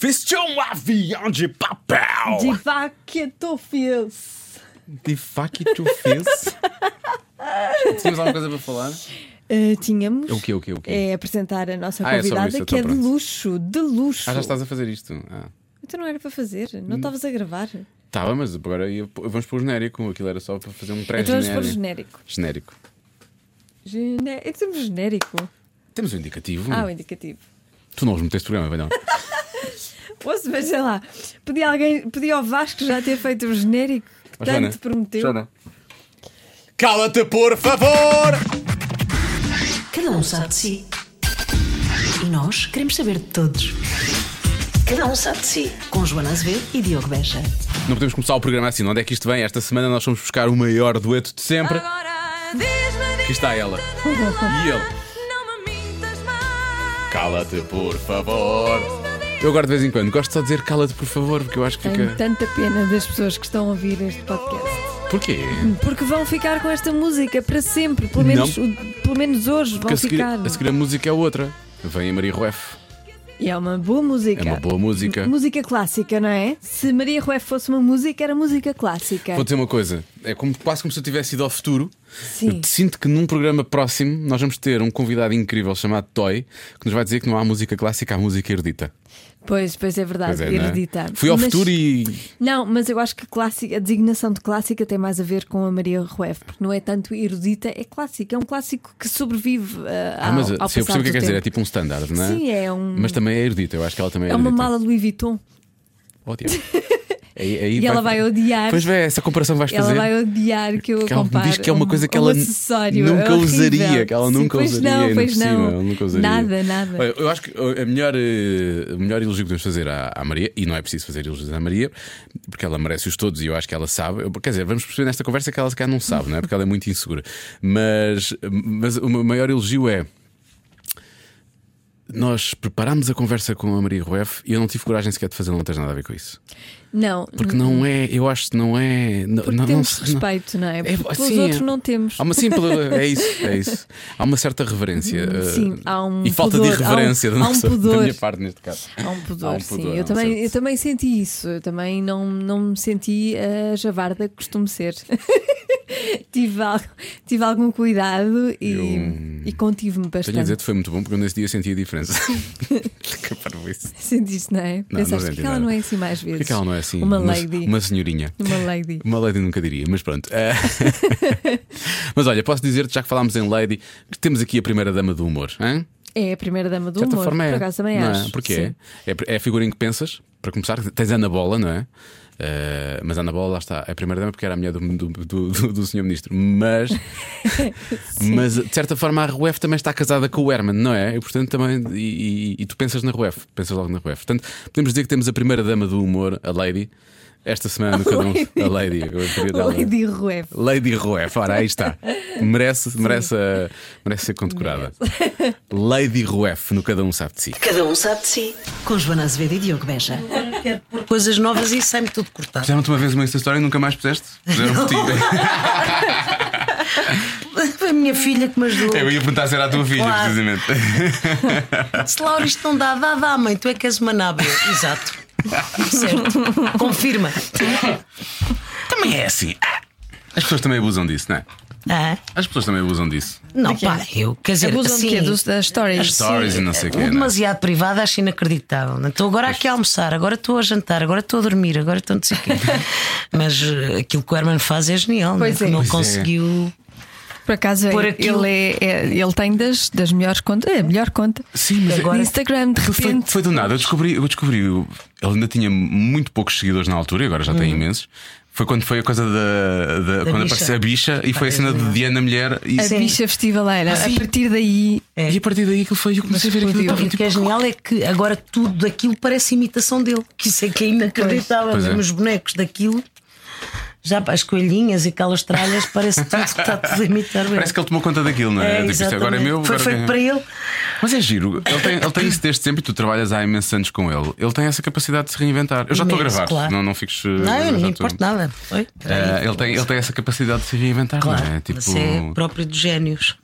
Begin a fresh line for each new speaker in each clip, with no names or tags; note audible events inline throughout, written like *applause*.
Vestiu um avião de papel!
De vaquetofils.
De fac tu fez? Tínhamos alguma coisa para falar?
Uh, tínhamos.
O quê, o quê, o quê?
É apresentar a nossa
Ah, é
convidada
isso,
que é de
pronto.
luxo, de luxo.
Ah, já estás a fazer isto? Ah.
Então não era para fazer,
Hum.
não estavas a gravar.
Estava, mas agora ia- vamos pôr o genérico. Aquilo era só para fazer um
Então vamos pôr o
pré-genérico.
genérico.
Genérico.
Gene... É temos genérico.
Temos um indicativo.
Ah, o indicativo.
Tu não os meteste programa, vai não? *laughs*
Ouça, mas sei lá, podia alguém, podia ao Vasco já ter feito o genérico que
Ó,
tanto
Joana,
prometeu.
Joana. Cala-te, por favor!
Cada um sabe de si. E nós queremos saber de todos. Cada um sabe de si. Com Joana Azevedo e Diogo Beja.
Não podemos começar o programa assim. Onde é que isto vem? Esta semana nós fomos buscar o maior dueto de sempre. Aqui está ela. E ele. Cala-te, por favor. Eu agora de vez em quando gosto só de dizer cala-te, por favor, porque eu acho que
Tenho
fica.
tanta pena das pessoas que estão a ouvir este podcast.
Porquê?
Porque vão ficar com esta música para sempre, pelo menos, pelo menos hoje vão
Porque a seguir,
ficar.
a seguir a música é outra. Vem a Maria Rueff.
E é uma boa música.
É uma boa música.
Música clássica, não é? Se Maria Rueff fosse uma música, era música clássica.
Vou dizer uma coisa, é como, quase como se eu tivesse ido ao futuro.
Sim.
Eu sinto que num programa próximo nós vamos ter um convidado incrível chamado Toy que nos vai dizer que não há música clássica, há música erudita.
Pois, pois é verdade,
Pois é, é?
erudita.
Fui ao
Mas-
futuro e.
Não, mas eu acho que clássica, a designação de clássica tem mais a ver com a Maria Rueff, porque não é tanto erudita, é clássica, é um clássico que sobrevive uh,
Ah,
ao,
mas
ao
se eu percebo o que é quer dizer, é tipo um standard, não é?
Sim, é um-
Mas também é erudita, eu acho que ela também é,
É uma
erudita.
mala Louis Vuitton.
Oh, diabo. *laughs* Aí- aí
E ela vai odiar.
Pois é, essa comparação vais
Ela
fazer.
vai odiar que eu
Que ela
compare
diz que é uma
um-
coisa que
um
ela
acessório
nunca usaria, que ela
Sim,
nunca
pois
usaria.
Não, pois
cima,
não.
ela nunca usaria.
Nada, nada.
Olha, eu acho que a melhor, eh, o melhor elogio que podemos fazer à, à Maria, e não é preciso fazer elogios à Maria, porque ela merece-os todos e eu acho que ela sabe. Eu- Quer dizer, vamos perceber nesta conversa que ela se calhar não sabe, não é? Porque ela é muito insegura. Mas, mas o meu maior elogio é. Nós preparámos a conversa com a Maria Rueff e eu não tive coragem sequer de fazer, não tens nada a ver com isso.
Não,
Porque não é, eu acho que não é. Não, não,
temos
não-
respeito, não é?
É,
Porque pelos
sim,
outros
é.
não temos.
Há uma simples. *laughs* É isso, é isso. Há uma certa reverência. eh,
Sim, há um
E falta
pudor,
de irreverência
há um-
da,
há um
nossa, da minha parte neste caso.
Há um pudor,
Há um
sim.
pudor, há
Eu também,
certo.
eu também senti isso. Eu também não, não me senti a javarda que costumo ser. *laughs* tive, algo, tive algum cuidado e,
Eu-
e contive-me
Tenho a
bastante.
dizer que foi muito bom porque eu nesse dia senti a diferença. *laughs* que parvoíce.
Sentiste, não é?
Não,
Pensaste
não
que ela não é assim mais vezes.
Porquê que ela não é assim?
Uma
Uma-
lady.
Uma senhorinha.
Uma lady. *laughs*
Uma lady nunca diria, mas pronto. Eh, *laughs* mas olha, posso dizer-te, já que falámos em lady, que temos aqui a primeira dama do humor. Hein?
É a primeira dama do
De certa
humor.
forma é.
Por acaso também
não
acho.
É? Porque
Sim.
é. É, é a figura em que pensas, para começar, tens a Ana Bola, não é? Eh, mas a Ana Bola, lá está, é a primeira dama porque era a mulher do, do, do, do, do senhor ministro. Mas, *laughs* mas de certa forma a Ruef também está casada com o Herman, não é? E portanto também. E, e- e tu pensas na Ruef, pensas logo na Ruef. Portanto, podemos dizer que temos a primeira dama do humor, a Lady, esta semana no cada um. A Lady,
Lady Rueff.
Lady Ruef, ora aí está. Merece, merece, a- merece ser condecorada. Lady Ruef, no Cada Um Sabe de Si.
Cada um sabe de si. Com Joana Azevedo e Diogo Beja.
Quero pôr coisas novas e sai-me tudo cortado.
Fizeram-te uma vez uma Story e nunca mais puseste? Fizeram ti. *laughs*
Foi a minha filha que me ajudou.
Eu ia perguntar se era a tua filha,
Claro.
precisamente.
Se Laura, isto não dá, dá, dá, mãe, tu é que és uma nábia. Exato. Certo. Confirma.
Também é assim. As pessoas também abusam disso, não é?
Ah,
As pessoas também abusam disso.
não, pá, eu, quer dizer,
Abusam
assim,
de quê? Dos- das stories.
As stories e não sei o quê.
o
não é?
demasiado privado acho inacreditável. Estou agora aqui a almoçar, agora estou a jantar, agora estou a dormir, agora estou não sei o quê. *laughs* Mas eh, aquilo que o Herman faz é genial.
Pois
não,
é.
não
Pois é.
conseguiu.
Por acaso,
Por
ele,
aquilo-
é, é- ele tem das, das melhores contas. É a melhor conta.
Sim, mas
Agora-
No Instagram, de
Aquilo foi,
repente.
foi do nada. Eu descobri, eu descobri. Ele ainda tinha muito poucos seguidores na altura e agora já tem imensos. Foi quando foi a coisa da. da- quando
bicha.
apareceu a bicha e foi a cena de Diana Mulher. E,
A
Sim.
bicha festivaleira.
Ah,
a partir daí.
e a partir daí aquilo foi. Eu comecei a ver aquilo.
E o que é genial é que agora tudo daquilo parece imitação dele. Que isso é que é inacreditável.
Pois é.
Os bonecos daquilo. Já pá, as coelhinhas e aquelas tralhas, parece tudo que está tudo a imitar. bem.
Parece que ele tomou conta daquilo, não é?
É,
Tipo, isto agora é meu.
Foi
agora
feito
é-
para ele.
Mas é giro, ele tem, ele tem isso desde sempre e tu trabalhas há imensos anos com ele. Ele tem essa capacidade de se reinventar. Eu já estou a gravar,
claro.
não, não fiques. uh,
Não, não importa nada. Oi?
Eh, ele, tem, ele tem essa capacidade de se reinventar,
Claro,
não é? Tipo,
você é próprio dos génios.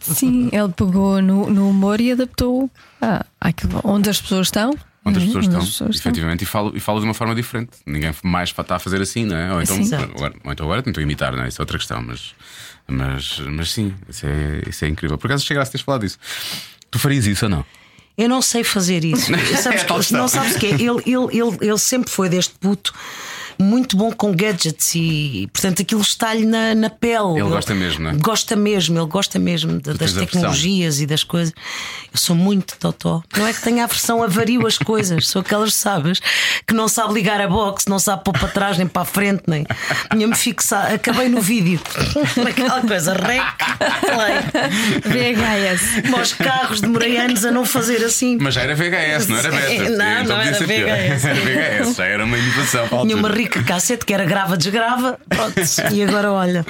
Sim, ele pegou no, no humor e adaptou ah, àquilo onde as pessoas estão.
Onde as
Uhum,
pessoas estão,
as pessoas estão.
efetivamente, e falo, e falo de uma forma diferente. Ninguém mais está a fazer assim, não é? Ou então,
Sim.
agora, ou então agora tentou imitar, não é? Isso é outra questão, mas, mas, mas sim, isso é, isso é incrível. Por acaso chegaste a teres falado disso. Tu farias isso ou não?
Eu não sei fazer isso. *laughs* sabes
É
que, não sabes o que é? Ele, ele, ele, ele sempre foi deste puto muito bom com gadgets e, portanto, aquilo está-lhe na, na pele.
Ele gosta mesmo, não é?
Gosta mesmo, ele gosta mesmo da- das tecnologias e das coisas. Eu sou muito totó. Não é que tenha aversão, avario as coisas. Sou aquelas, sabes, que não sabe ligar a box, não sabe pôr para trás nem para a frente, nem. Tinha-me fixado. Acabei no vídeo. Aquela coisa, rec, play.
VHS.
Aos carros, demorei anos a não fazer assim.
Mas já era VHS, não era beta.
não,
Então
não era. VHS.
Era VHS, já era uma inovação
Tinha uma rica cassete que era grava, desgrava. Pronto. E agora olha,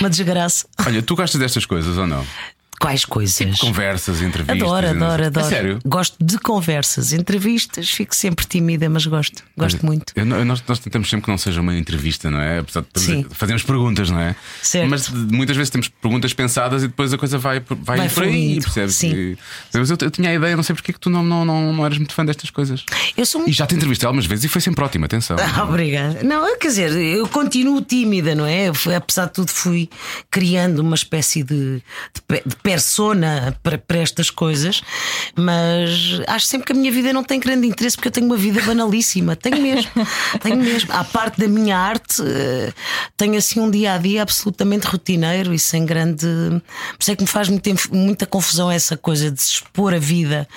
uma desgraça.
Olha, tu gostas destas coisas ou não?
Quais coisas?
Conversas, entrevistas.
Adoro, adoro, adoro.
sério?
Gosto de conversas, entrevistas, fico sempre tímida, mas gosto, gosto muito.
Eu nós, nós tentamos sempre que não seja uma entrevista, não é? Apesar de
Sim.
fazemos perguntas, não é?
Certo.
Mas muitas vezes temos perguntas pensadas e depois a coisa vai, vai,
Vai
por aí, percebes?
sim.
E- mas eu, eu tinha a ideia, não sei porque é que tu não, não, não, não eras muito fã destas coisas.
Eu sou
E já te entrevistei algumas vezes e foi sempre ótimo, atenção. *laughs*
Ah, Obrigada. Não, quer dizer, eu continuo tímida, não é? Eu Apesar de tudo, fui criando uma espécie de, de, de persona para, para estas coisas, mas acho sempre que a minha vida não tem grande interesse porque eu tenho uma vida banalíssima. Tenho mesmo, *laughs* tenho mesmo. À parte da minha arte, eh, tenho assim um dia a dia absolutamente rotineiro e sem grande. Por isso é que me faz muita, muita confusão essa coisa de se expor a vida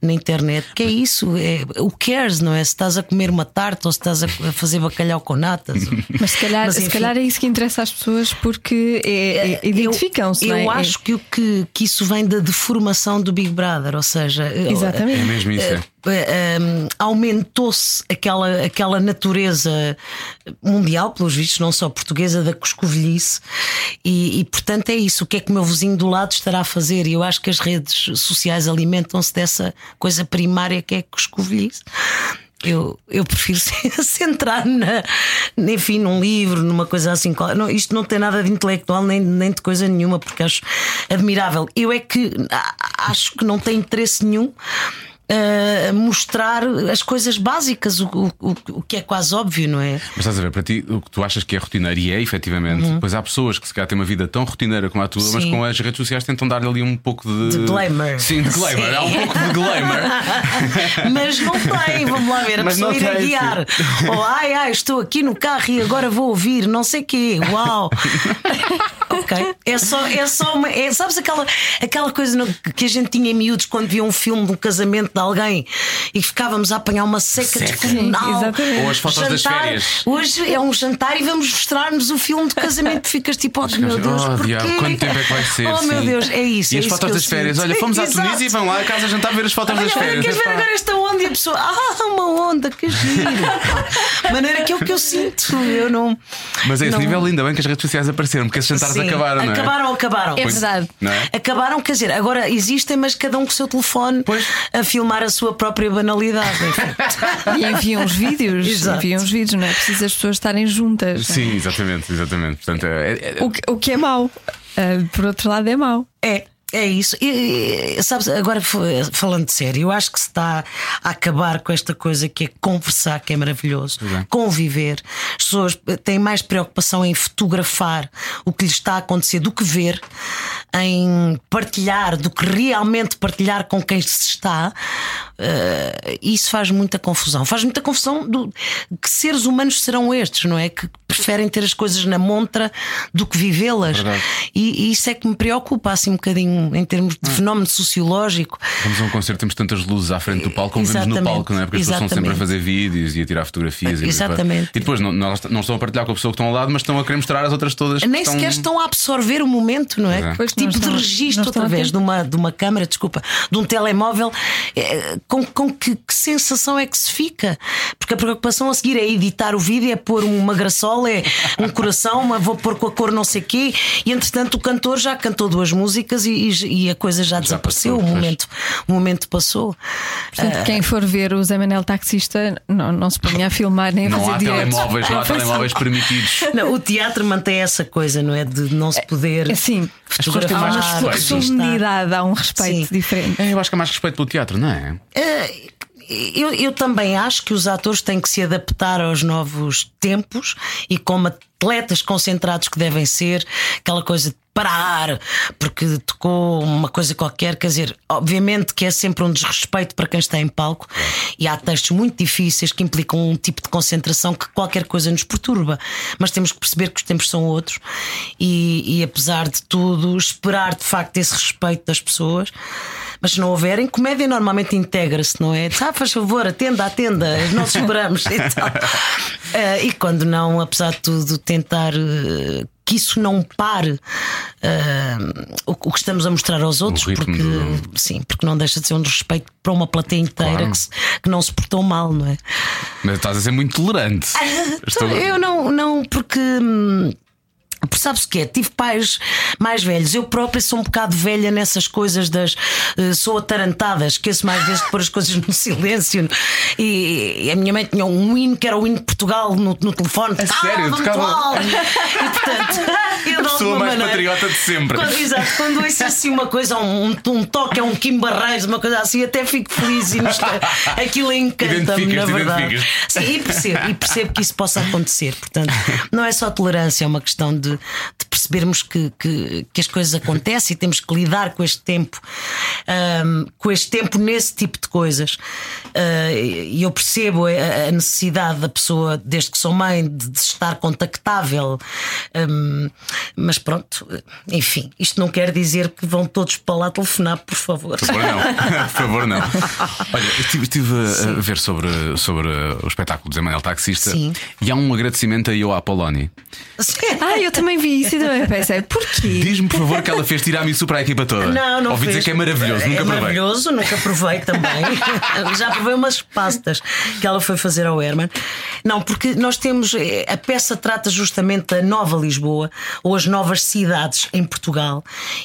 na internet. Que é isso? É, o cares, não é? Se estás a comer uma tarta ou se estás a fazer bacalhau com natas. *laughs*
Mas se calhar,
Mas,
se calhar é isso que interessa às pessoas porque é- é- identificam-se.
Eu,
não é?
eu
É-
acho que, que, que isso vem da deformação do Big Brother, ou seja,
É
Exatamente.
mesmo isso.
Eh, um, aumentou-se aquela, aquela natureza mundial, pelos vistos, não só portuguesa, da coscovilhice, e, e portanto é isso. O que é que o meu vizinho do lado estará a fazer? E eu acho que as redes sociais alimentam-se dessa coisa primária que é coscovilhice. Eu, eu prefiro *laughs* centrar na, enfim, num livro, numa coisa assim. Não, isto não tem nada de intelectual nem, nem de coisa nenhuma, porque acho admirável. Eu é que acho que não tem interesse nenhum. A mostrar as coisas básicas, o, o, o- o que é quase óbvio, não é?
Mas estás a ver, para ti, o que tu achas que é rotineiro e é efetivamente, depois há pessoas que se calhar têm uma vida tão rotineira como a tua, mas
Sim.
com as redes sociais tentam dar ali um pouco de.
De glamour.
Sim, de glamour.
Sim.
Há um pouco de glamour. *laughs*
Mas não tem, vamos lá ver, a
Mas
pessoa ir a guiar. Ou ai, ai, estou aqui no carro e agora vou ouvir, não sei quê. Uau! *laughs* ok. É só, é só uma. É, sabes aquela, aquela coisa no- que a gente tinha em miúdos quando via um filme de um casamento de alguém e ficávamos a apanhar uma seca,
Seca.
descomunal.
Ou as fotos das
Jantar.
férias.
Hoje é um jantar e vamos mostrar-nos o filme de casamento. Ficas tipo, oh meu Deus,
oh, diabo, quanto tempo é que vai ser?
Oh meu
sim.
Deus, é isso.
E
é
as
isso
fotos das férias?
sinto.
Olha, fomos à. Tunísia e vão lá a casa jantar ver as fotos das
Olha,
férias.
queres ver agora esta onda? E a pessoa, ah, uma onda, que giro. *laughs* Maneira que é o que eu sinto. Eu não.
Mas a esse
não-
nível, ainda bem que as redes sociais apareceram, porque esses jantares
Sim,
acabaram, não é?
Acabaram, acabaram.
É verdade.
Não é?
Acabaram, quer dizer, agora existem, mas cada um com o seu telefone
Pois.
a filmar a sua própria banalidade. *laughs*
E enviam os vídeos,
Exato.
enviam os vídeos, não é preciso as pessoas estarem juntas.
Sim, exatamente, exatamente. Portanto, é, é-
O que, o que é mau, Ah, por outro lado, é mau.
É. É isso. E, e, sabes, agora falando de sério, eu acho que se está a acabar com esta coisa que é conversar, que é maravilhoso, conviver. As pessoas têm mais preocupação em fotografar o que lhes está a acontecer do que ver, em partilhar, do que realmente partilhar com quem se está. Eh, isso faz muita confusão. Faz muita confusão do que seres humanos serão estes, não é? Que preferem ter as coisas na montra do que vivê-las. E, e isso é que me preocupa assim um bocadinho em termos de fenómeno sociológico.
Vamos a um concerto, temos tantas luzes à frente do palco como vemos no
Exatamente,
palco, não é? Porque as pessoas estão sempre a
exatamente.
fazer vídeos e a tirar fotografias. e-
Exatamente.
E depois não, não, não estão a partilhar com a pessoa que estão ao lado, mas estão a querer mostrar às outras todas.
Nem
estão...
sequer estão a absorver o momento, não é?
Pois é.
Que tipo de registro através de uma, de uma câmara, desculpa, de um telemóvel, eh, com, com que, que sensação é que se fica? Porque a preocupação a seguir é editar o vídeo, é pôr uma graçola, é um coração, uma, vou pôr com a cor não sei quê, e entretanto o cantor já cantou duas músicas e, e- a coisa já, desapareceu,
passou,
o,
pois.
momento, o momento passou.
Portanto, quem for ver o Zé Manel taxista, não, não se ponha a filmar nem a
Não
fazer
há
direto.
telemóveis, não há *laughs* telemóveis permitidos.
Não, o teatro mantém essa coisa, não é? De não se poder.
Assim,
têm mais
fotografar,
respeito.
há uma solenidade, há um respeito
Sim.
diferente.
É, eu acho que há mais respeito pelo teatro, não é?
Eh, eu, eu também acho que os atores têm que se adaptar aos novos tempos e como atletas concentrados que devem ser, aquela coisa de parar porque tocou uma coisa qualquer. Quer dizer, obviamente que é sempre um desrespeito para quem está em palco e há textos muito difíceis que implicam um tipo de concentração que qualquer coisa nos perturba. Mas temos que perceber que os tempos são outros e, e apesar de tudo, esperar de facto esse respeito das pessoas. Mas se não houverem, comédia normalmente integra-se, não é? Ah, faz favor, atenda, atenda, nós *laughs* esperamos e tal. Uh, e quando não, apesar de tudo, tentar uh, que isso não pare uh, o, o, que estamos a mostrar aos outros, porque do... sim, porque não deixa de ser um respeito para uma plateia inteira claro. que, se, que, não se portou mal, não é?
Mas estás a ser muito tolerante. *laughs*
Estou... Eu não, não, porque. Porque sabes o que é? Tive pais mais velhos. Eu própria sou um bocado velha nessas coisas das. Uh, sou atarantada, esqueço mais vezes de pôr as coisas no *laughs* silêncio. E, e, a minha mãe tinha um hino que era o hino de Portugal no, no telefone.
É sério? Tocava...
E portanto, *laughs* eu
a pessoa mais maneira, patriota de sempre.
Quando, exato, quando ouço assim uma coisa, um, um toque, é um Kim Barreiros, uma coisa assim, até fico feliz e nos, aquilo encanta-me, na verdade. Sim, e percebo, e percebo que isso possa acontecer. Portanto, não é só tolerância, é uma questão de de, de percebermos que, que, que, as coisas acontecem e temos que lidar com este tempo, um, com este tempo nesse tipo de coisas. Uh, e eu percebo a, a, necessidade da pessoa, desde que sou mãe, de, de estar contactável. Um, mas pronto, enfim, isto não quer dizer que vão todos para lá telefonar, por favor.
Por favor, não. *laughs* por favor, não. Olha, estive, estive a, ver sobre, sobre o espetáculo de Zé Manuel Taxista Sim. e há um agradecimento aí ao Apoloni.
Ah, eu também vi isso e também pensei, porquê?
Diz-me, por favor, que ela fez tiramisu para a equipa toda.
Não, não
Ouvi
fez.
dizer que é maravilhoso, nunca
é
provei.
maravilhoso, nunca provei também. *laughs* Já provei umas pastas que ela foi fazer ao Herman. Não, porque nós temos. Eh, a peça trata justamente da Nova Lisboa ou as novas cidades em Portugal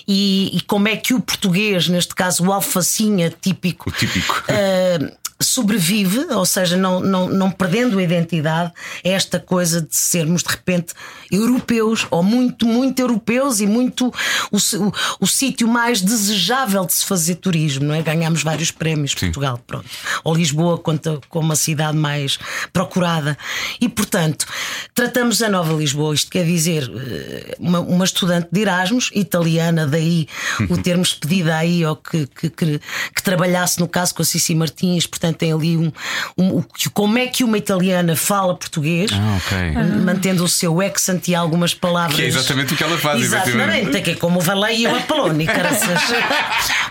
e, e como é que o português, neste caso o alfacinha típico.
O típico.
Uh, sobrevive, ou seja, não, não, não perdendo a identidade, é esta coisa de sermos de repente europeus, ou muito, muito europeus e muito o, o, o sítio mais desejável de se fazer turismo, não é? Ganhamos vários prémios, Sim. Portugal, pronto. Ou Lisboa conta como a cidade mais procurada. E, portanto, tratamos a Nova Lisboa, isto quer dizer, eh, uma, uma estudante de Erasmus, italiana, daí o termos pedido aí, ou que, que, que, que trabalhasse no caso com a Cici Martins, portanto tem ali um, um, como é que uma italiana fala português,
ah, okay.
mantendo o seu accent e algumas palavras.
Que é exatamente o que ela faz,
Exatamente, que é como o Valei e o Apoloni,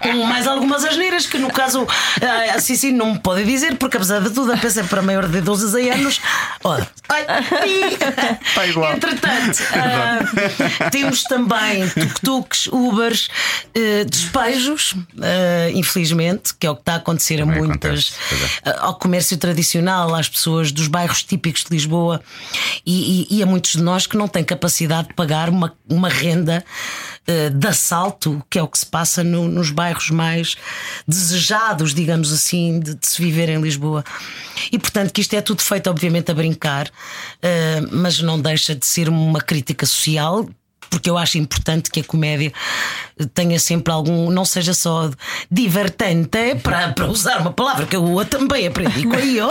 com *laughs* mais algumas asneiras que no caso assim sim não me pode dizer, porque apesar de tudo, a peça é para maior de 12 anos. Ora, ai,
Está igual.
Entretanto, *laughs* uh, temos também tuk-tuks, Ubers, uh, despejos, uh, infelizmente, que é o que está a acontecer a muitas é. ao comércio tradicional, às pessoas dos bairros típicos de Lisboa e, e, e a muitos de nós que não têm capacidade de pagar uma, uma renda uh, de assalto, que é o que se passa no, nos bairros mais desejados, digamos assim, de, de, se viver em Lisboa. E portanto, que isto é tudo feito, obviamente, a brincar, uh, mas não deixa de ser uma crítica social porque eu acho importante que a comédia tenha sempre algum, não seja só divertente, para, para usar uma palavra que eu também aprendi com a IO,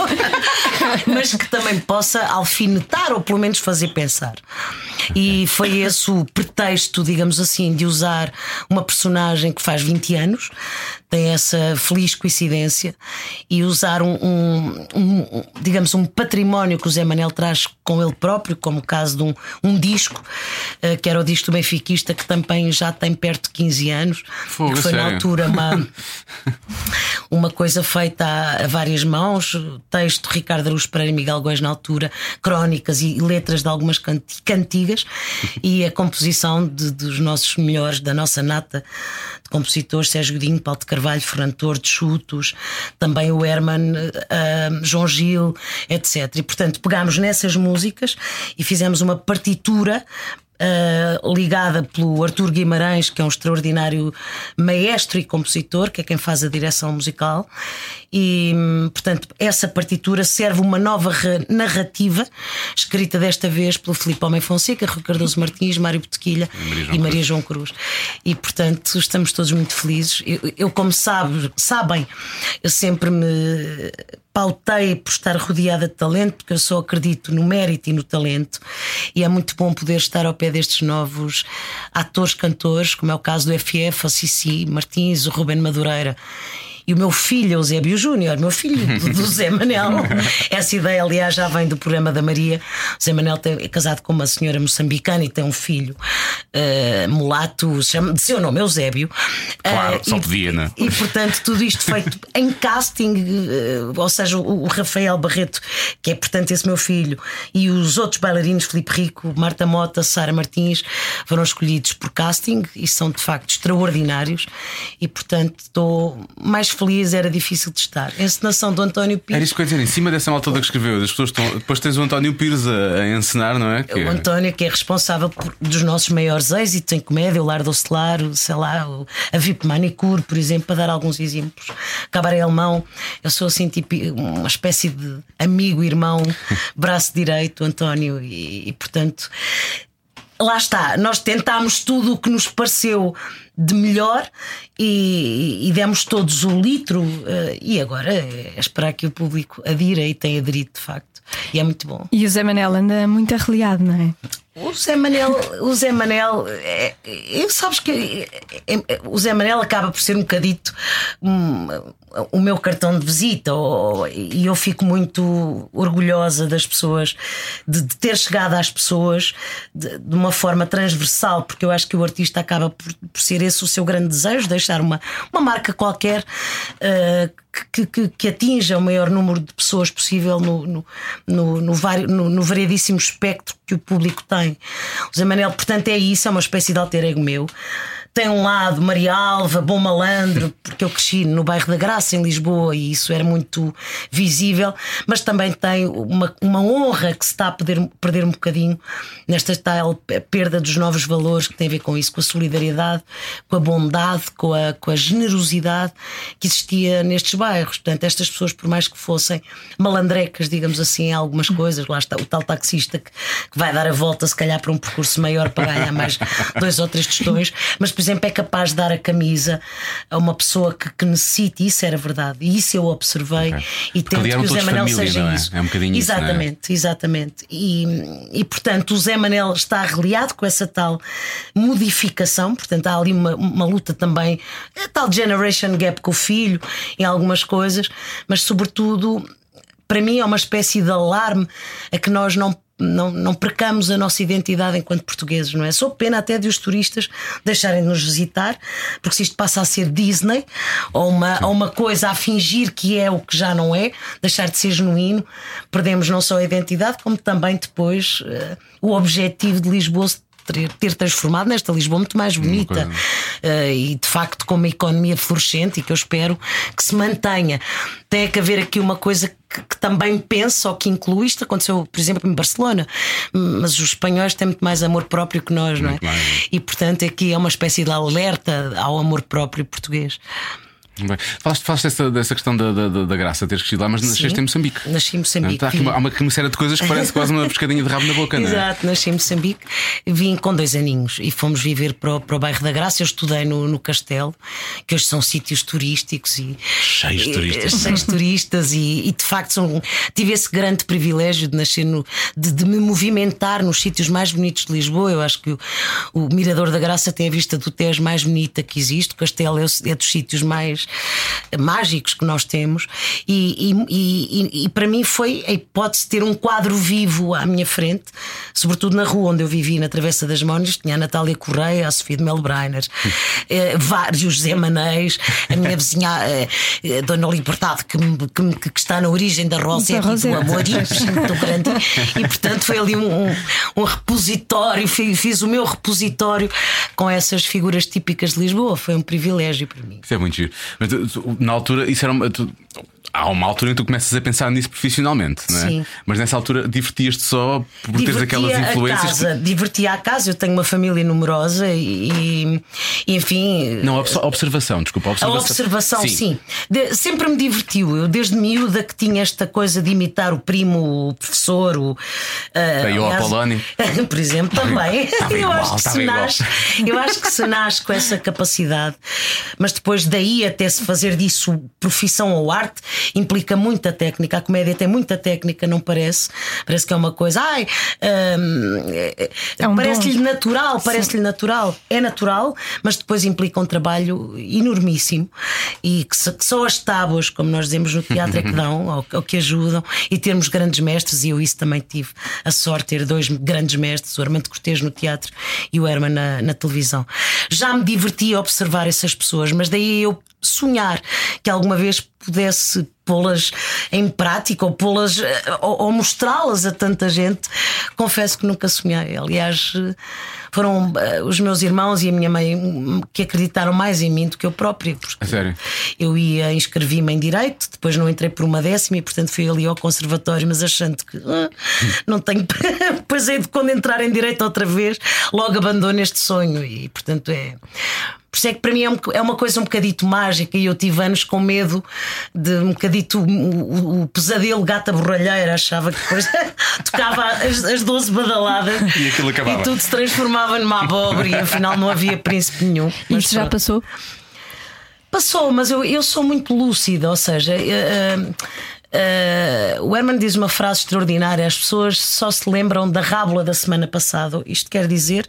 *laughs* mas que também possa alfinetar ou pelo menos fazer pensar. E foi esse o pretexto, digamos assim, de usar uma personagem que faz 20 anos, tem essa feliz coincidência, e usar um, um, um digamos, um património que o Zé Manel traz com ele próprio, como o caso de um, um disco, uh, que era o disco do Benfiquista, que também já tem perto de 15 anos,
Fogo,
que foi
sério?
na altura uma, *laughs* uma coisa feita a, a várias mãos, texto Ricardo Aruz Pereira e Miguel Góes na altura, crónicas e letras de algumas cantigas e a composição de, dos nossos melhores, da nossa nata de compositores, Sérgio Godinho, Paulo de Carvalho, Fernando de Chutos, também o Herman, uh, João Gil, etc. E portanto pegámos nessas músicas e fizemos uma partitura uh, ligada pelo Artur Guimarães, que é um extraordinário maestro e compositor, que é quem faz a direção musical. E, portanto, essa partitura serve uma nova narrativa, escrita desta vez pelo Filipe Homem Fonseca, Rui Cardoso Martins, Mário Botequilha e Maria João Cruz. E, portanto, estamos todos muito felizes. Eu, eu como sabe, sabem, eu sempre me pautei por estar rodeada de talento, porque eu só acredito no mérito e no talento, e é muito bom poder estar ao pé destes novos atores, cantores, como é o caso do FF, a Cici Martins, o Ruben Madureira e o meu filho, Eusébio Júnior, meu filho *laughs* do Zé Manel. Essa ideia, aliás, já vem do programa da Maria. O Zé Manel é casado com uma senhora moçambicana e tem um filho uh, mulato, chama, de seu nome Eusébio.
Claro, uh, só podia,
e,
né?
E portanto, tudo isto feito em casting, uh, ou seja, o, o, Rafael Barreto, que é portanto esse meu filho, e os outros bailarinos, Felipe Rico, Marta Mota, Sara Martins, foram escolhidos por casting e são de facto extraordinários. E portanto, estou mais feliz, era difícil de estar. A encenação do António Pires.
Era isso que eu ia dizer, em cima dessa malta que escreveu, as pessoas estão. Depois tens o António Pires a, a encenar, não é?
Que... O António, que é responsável por, dos nossos maiores êxitos em comédia, o Lar do Celar, sei lá, a VIP Manicure, por exemplo, para dar alguns exemplos. Cabaré Alemão, eu sou assim, tipo, uma espécie de amigo, irmão, *laughs* braço direito, António, e, e portanto lá está, nós tentámos tudo o que nos pareceu de melhor e, e demos todos o litro uh, e agora é esperar que o público adira e tenha aderido de facto. E é muito bom.
E o Zé Manel anda muito arreliado, não é?
O Zé Manel, o Zé Manel, é, é, sabes que é, é, o Zé Manel acaba por ser um bocadito um, o meu cartão de visita ou, e eu fico muito orgulhosa das pessoas, de, de ter chegado às pessoas de, de, uma forma transversal, porque eu acho que o artista acaba por, por ser esse o seu grande desejo, deixar uma, uma marca qualquer uh, que, que, que, atinja o maior número de pessoas possível no, no, no, no, no, no variadíssimo espectro que o público tem. O Zé Manel, portanto, é isso, é uma espécie de alter ego meu tem um lado Maria Alva, bom malandro, porque eu cresci no bairro da Graça, em Lisboa, e isso era muito visível, mas também tem uma, uma honra que se está a perder, perder um bocadinho nesta tal perda dos novos valores que tem a ver com isso, com a solidariedade, com a bondade, com a, com a generosidade que existia nestes bairros. Portanto, estas pessoas, por mais que fossem malandrecas, digamos assim, em algumas coisas, lá está o tal taxista que, que vai dar a volta, se calhar, para um percurso maior para ganhar mais dois ou três tostões, mas exemplo, é capaz de dar a camisa a uma pessoa que, que necessite, isso era verdade, e isso eu observei okay. e tento que o Zé Manel família, seja
é?
isso.
É um bocadinho
exatamente,
isso, é?
exatamente. E, e portanto, o Zé Manel está reliado com essa tal modificação, portanto, há ali uma, uma luta também, a tal generation gap com o filho em algumas coisas, mas sobretudo para mim é uma espécie de alarme a que nós não não, não percamos a nossa identidade enquanto portugueses, não é? Sou pena até de os turistas deixarem de nos visitar, porque se isto passa a ser Disney ou uma, ou uma coisa a fingir que é o que já não é, deixar de ser genuíno, perdemos não só a identidade, como também depois uh, o objetivo de Lisboa ter, transformado nesta Lisboa muito mais bonita uh, e de facto com uma economia florescente e que eu espero que se mantenha. Tem que haver aqui uma coisa que, que, também penso ou que inclui. Isto aconteceu, por exemplo, em Barcelona, mas os espanhóis têm muito mais amor próprio que nós, não é? E portanto aqui é uma espécie de alerta ao amor próprio português.
Bem, falaste, falaste dessa, dessa questão da, da, da graça, teres crescido lá, mas Sim, nasceste em Moçambique.
Nasci em Moçambique.
Há, aqui uma, há uma, série de coisas que parece quase uma pescadinha de rabo na boca,
não é? Exato, nasci em Moçambique, vim com dois aninhos e fomos viver para o, para o bairro da Graça. Eu estudei no, no Castelo, que hoje são sítios turísticos e
cheios de turistas.
Cheios turistas e, e, de facto são, tive esse grande privilégio de nascer no, de, de, me movimentar nos sítios mais bonitos de Lisboa. Eu acho que o, o Mirador da Graça tem a vista do Tejo mais bonita que existe. O Castelo é, é dos sítios mais mágicos que nós temos, e, e, e, e, para mim foi a hipótese de ter um quadro vivo à minha frente, sobretudo na rua onde eu vivi, na Travessa das Mónias, tinha a Natália Correia, a Sofia de Melbreiner, *laughs* eh, vários Zé Manéis, a minha vizinha, eh, eh, Dona Liberdade, que, que, que, está na origem da Rosette e do *laughs* amor, muito grande, e portanto foi ali um, um, um repositório, fiz, fiz o meu repositório com essas figuras típicas de Lisboa, foi um privilégio para mim.
Isso é muito giro. Mas, na altura, isso era uma, tu, há uma altura em que tu começas a pensar nisso profissionalmente, não é?
Sim.
Mas nessa altura divertias-te só por teres
Divertia
aquelas influências.
A casa, divertia a casa, eu tenho uma família numerosa e, e, enfim.
Não, obs- observação, desculpa,
A
observação.
observação, sim. De- sempre me divertiu. Eu, desde miúda, que tinha esta coisa de imitar o primo, o professor, o. ah,
E o
aliás-
Apolónio. *laughs*
Por exemplo, também.
Estava *laughs*
eu,
igual,
acho que se nasce, eu acho que se nasce com essa capacidade. Mas depois daí até se fazer disso profissão ou arte implica muita técnica. A comédia tem muita técnica, não parece? Parece que é uma coisa. Ai, hum, é-
um
parece-lhe natural, parece-lhe natural. É natural, mas depois implica um trabalho enormíssimo e que só as tábuas, como nós dizemos no teatro, é que dão *laughs* ou, ou que ajudam e termos grandes mestres. E eu isso também tive a sorte de ter dois grandes mestres, o Armando Cortês no teatro e o Herman na, na televisão. Já me diverti a observar essas pessoas, mas daí eu sonhar que alguma vez pudesse pô-las em prática ou pô-las eh, ou, ou mostrá-las a tanta gente, confesso que nunca sonhei. Aliás, foram eh, os meus irmãos e a minha mãe hum, que acreditaram mais em mim do que eu própria. porque
sério?
Eu ia inscrevi-me em direito, depois não entrei por uma décima e, portanto, fui ali ao conservatório, mas achando que ah, não tenho. *laughs* depois aí de quando entrar em direito outra vez, logo abandono este sonho e, portanto, é. Por isso é que para mim é, um- é uma coisa um bocadito mágica e eu tive anos com medo de um bocadito o, o- o pesadelo gata borralheira. Achava que depois *laughs* tocava as, as 12 badaladas *laughs*
E aquilo acabava.
e tudo se transformava numa abóbora e afinal não havia príncipe nenhum. Mas
Isso já passou?
Passou, mas eu, eu sou muito lúcida, ou seja, eh, eh, o Herman diz uma frase extraordinária: as pessoas só se lembram da rábula da semana passada. Isto quer dizer,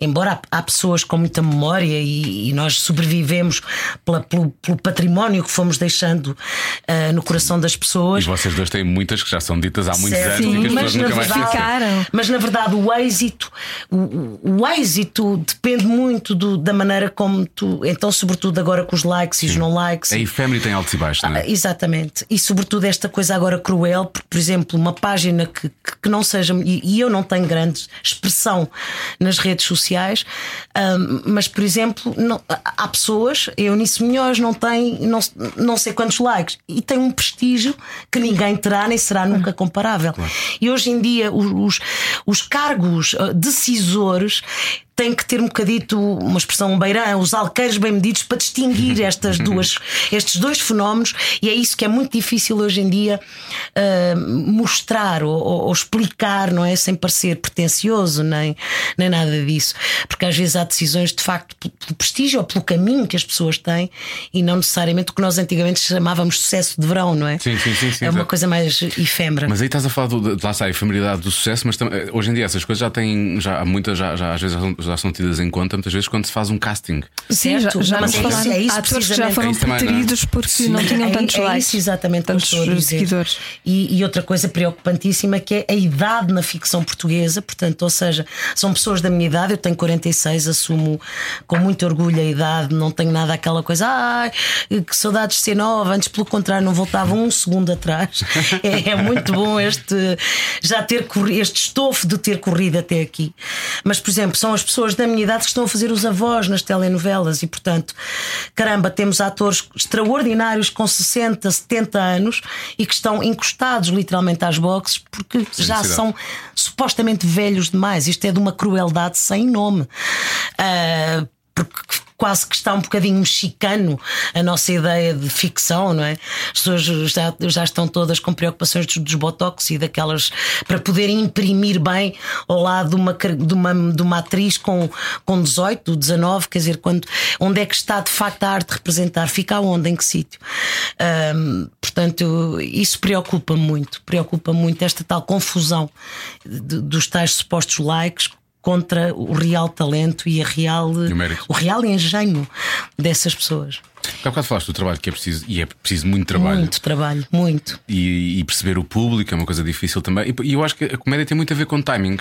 embora há, há pessoas com muita memória e, e nós sobrevivemos pela- pelo, pelo património que fomos deixando eh, no coração das
E
pessoas.
vocês dois têm muitas que já são ditas há muitos
Certo.
anos e que as
Sim,
pessoas nunca mais
verdade-
esquecem.
Ficaram.
Mas na verdade o êxito, o, o- êxito depende muito do- da maneira como tu, então, sobretudo agora com os likes e os não likes.
É efêmero e tem altos e baixos, não
Ah,
é?
Exatamente. E sobretudo esta coisa agora cruel, porque, por exemplo, uma página que, que, não seja. E, eu não tenho grande expressão nas redes sociais, mas, por exemplo, não- há pessoas, a Eunice Munhoz não tem não, não sei quantos likes e tem um prestígio que ninguém terá nem será nunca comparável. E hoje em dia os, os, os cargos ah, decisores tem que ter um bocadito, uma expressão beirã, os alqueiros bem medidos para distinguir *laughs* estas duas, estes dois fenómenos, e é isso que é muito difícil hoje em dia ah, mostrar ou, ou- explicar, não é? Sem parecer pretencioso, nem, nem nada disso. Porque às vezes há decisões de facto pelo prestígio ou pelo caminho que as pessoas têm e não necessariamente o que nós antigamente chamávamos sucesso de verão, não é?
Sim, sim, sim, sim,
é uma coisa mais efêmera.
Mas aí estás a falar do, de, lá está, a efemeridade do sucesso, mas eh, hoje em dia essas coisas já têm, já, há muitas, já, já, às vezes já são, já tidas em conta, muitas vezes quando se faz um casting.
Sim, já,
Certo,
já
mas
nos
é
falaram.
é isso
Há atores que já foram
É não é?
preteridos porque não tinham
é,
tantos
é
likes.
isso exatamente
tantos
dizer.
seguidores.
E, e outra coisa preocupantíssima que é a idade na ficção portuguesa, portanto, ou seja, são pessoas da minha idade, eu tenho 46, assumo com muito orgulho a idade, não tenho nada aquela coisa, ai, que saudades de ser nova, antes pelo contrário, não voltava um segundo atrás. *laughs* É, é muito bom este já ter corrido, este estofo de ter corrido até aqui. Mas, por exemplo, são as pessoas da minha idade que estão a fazer os avós nas telenovelas e, portanto, caramba, temos atores extraordinários com 60, 70 anos e que estão encostados literalmente às boxes porque já
necessidade.
são supostamente velhos demais. Isto é de uma crueldade sem nome. Ah, porque quase que está um bocadinho mexicano a nossa ideia de ficção, não é? As pessoas já, já estão todas com preocupações dos, dos botox e daquelas para poderem imprimir bem ao lado de uma, de uma, de uma atriz com, com 18, 19, quer dizer, quando, onde é que está de facto a arte representar? Fica aonde? Em que sítio? Portanto, isso preocupa muito, preocupa muito esta tal confusão dos tais supostos likes contra o real talento e a real,
o
real engenho dessas pessoas.
Há bocado falaste do trabalho que é preciso, e é preciso muito trabalho.
Muito trabalho, muito.
E, e perceber o público é uma coisa difícil também. E, e eu acho que a comédia tem muito a ver com timing.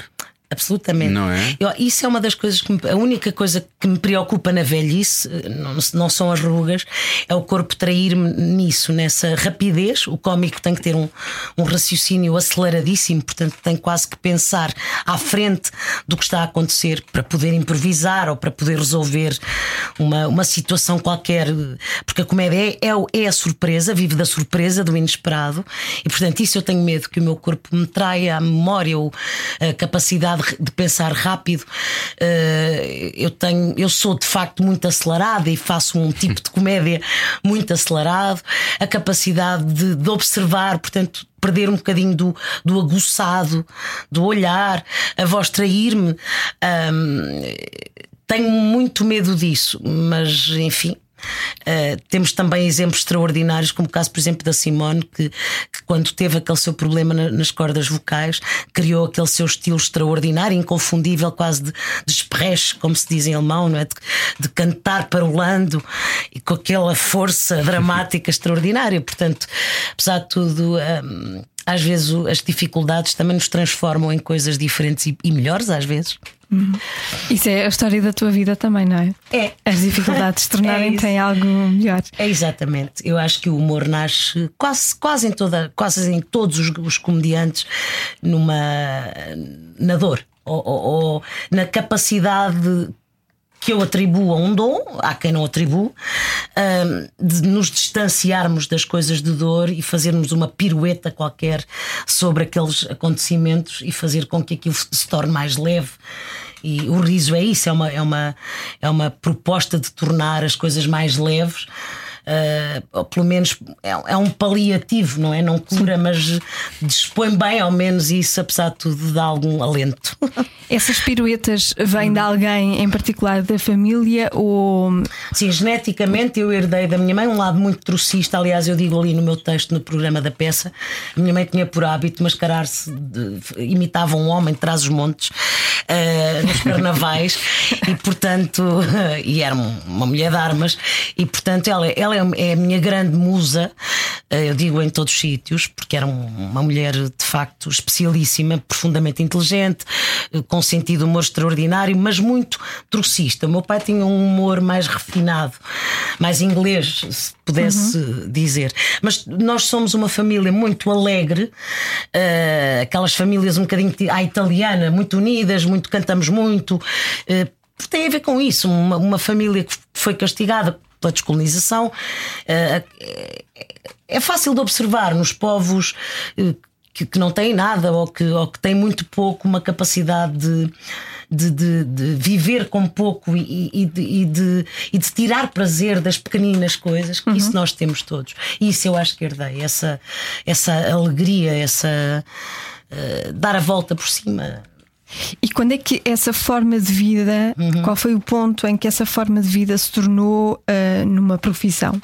Absolutamente.
Não é?
Eu- isso é uma das coisas que me- a única coisa que me preocupa na velhice não, não são as rugas, é o corpo trair-me nisso, nessa rapidez. O cómico tem que ter um, um raciocínio aceleradíssimo, portanto, tem quase que pensar à frente do que está a acontecer para poder improvisar ou para poder resolver uma, uma situação qualquer. Porque a comédia é, é, é a surpresa, vive da surpresa, do inesperado, e portanto, isso eu tenho medo que o meu corpo me traia a memória ou a capacidade de pensar rápido. Eh, Eu tenho, eu sou de facto muito acelerada e faço um tipo de comédia *laughs* muito acelerado. A capacidade de, de observar, portanto, perder um bocadinho do, do aguçado, do olhar, a voz trair-me. Ahm, tenho muito medo disso, mas enfim. Uh, temos também exemplos extraordinários, como o caso, por exemplo, da Simone, que, que quando teve aquele seu problema na- nas cordas vocais, criou aquele seu estilo extraordinário, inconfundível, quase de, de espreche, como se diz em alemão, não é? de, de cantar parolando e com aquela força dramática *laughs* extraordinária. Portanto, apesar de tudo. um, às vezes as dificuldades também nos transformam em coisas diferentes e, e melhores, às vezes.
Isso é a história da tua vida também, não é?
É.
As dificuldades *laughs* se tornarem
isso.
em algo melhor.
É exatamente. Eu acho que o humor nasce quase, quase em toda, quase em todos os, os comediantes numa na dor ou, ou- ou na capacidade que eu atribuo a um dom, há quem não atribuo, hum, de nos distanciarmos das coisas de dor e fazermos uma pirueta qualquer sobre aqueles acontecimentos e fazer com que aquilo se torne mais leve. E o riso é isso, é uma, é uma, é uma proposta de tornar as coisas mais leves. Ou pelo menos é, é um paliativo, não é? Não cura, mas dispõe bem, ao menos isso, apesar de tudo, dá algum alento. *laughs*
Essas piruetas vêm de alguém em particular da família ou
Sim, geneticamente eu herdei da minha mãe um lado muito trocista. Aliás, eu digo ali no meu texto, no programa da peça, a minha mãe tinha por hábito mascarar-se, imitava um homem de trás os montes eh, nos carnavais *laughs* e, portanto, *laughs* e era um- uma mulher de armas, e, portanto, ela, ela é- é a minha grande musa, eh, eu digo em todos os sítios, porque era um- uma mulher de facto especialíssima, profundamente inteligente, eh, com sentido de humor extraordinário, mas muito trocista. O meu pai tinha um humor mais refinado, mais inglês, se pudesse dizer. Mas nós somos uma família muito alegre, eh, aquelas famílias um bocadinho à italiana, muito unidas, muito cantamos muito. tem a ver com isso, uma, uma família que foi castigada pela descolonização. eh, é fácil de observar nos povos eh, que, que não têm nada ou que, ou que têm muito pouco uma capacidade de, de, de- de viver com pouco e, e de, e de- e de tirar prazer das pequeninas coisas, que isso nós temos todos. E isso eu acho que herdei, essa, essa alegria, essa eh, dar a volta por cima.
E quando é que essa forma de vida,
Uhum.
qual foi o ponto em que essa forma de vida se tornou ah, numa profissão?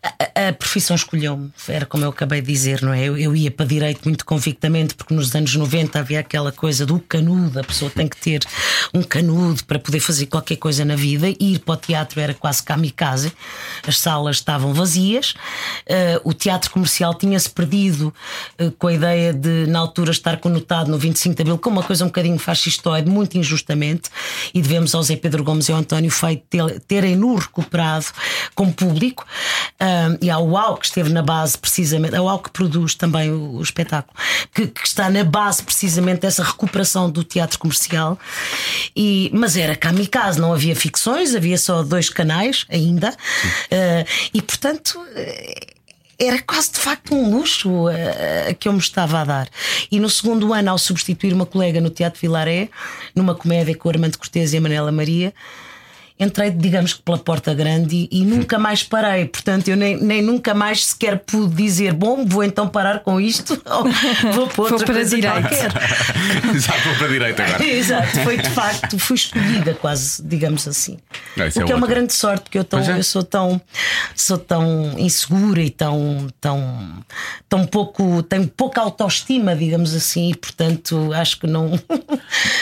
A, a profissão escolheu-me, era como eu acabei de dizer, não é? Eu, eu ia para direito muito convictamente, porque nos anos 90 havia aquela coisa do canudo, a pessoa tem que ter um canudo para poder fazer qualquer coisa na vida, e ir para o teatro era quase kamikaze, as salas estavam vazias, eh, o teatro comercial tinha-se perdido eh, com a ideia de, na altura, estar conotado no 25 de Abril, como uma coisa um bocadinho fascistoide, muito injustamente, e devemos ao Zé Pedro Gomes e ao António Feito ter- terem-no recuperado como público. Um, e ao UAU, que esteve na base precisamente, a UAU que produz também o, o espetáculo, que, que está na base precisamente dessa recuperação do teatro comercial. E, mas era kamikaze, não havia ficções, havia só dois canais ainda, Uh, e portanto. eh, Era quase de facto um luxo eh, que eu me estava a dar. E no segundo ano, ao substituir uma colega no Teatro Vilaré, numa comédia com o Armando Cortês e a Manela Maria, entrei, digamos que pela porta grande e, e nunca *laughs* mais parei. Portanto, eu nem, nem nunca mais sequer pude dizer: bom, vou então parar com isto *laughs* ou vou para outra
para direito.
qualquer. *laughs*
Já vou para a direita agora.
Exato, foi de facto, fui escolhida quase, digamos assim.
Isso
o
é
que é, uma
ótimo.
grande sorte, porque eu, tão,
é.
eu sou tão sou tão insegura e tão, tão, tão pouco, tenho pouca autoestima, digamos assim, e portanto acho que não,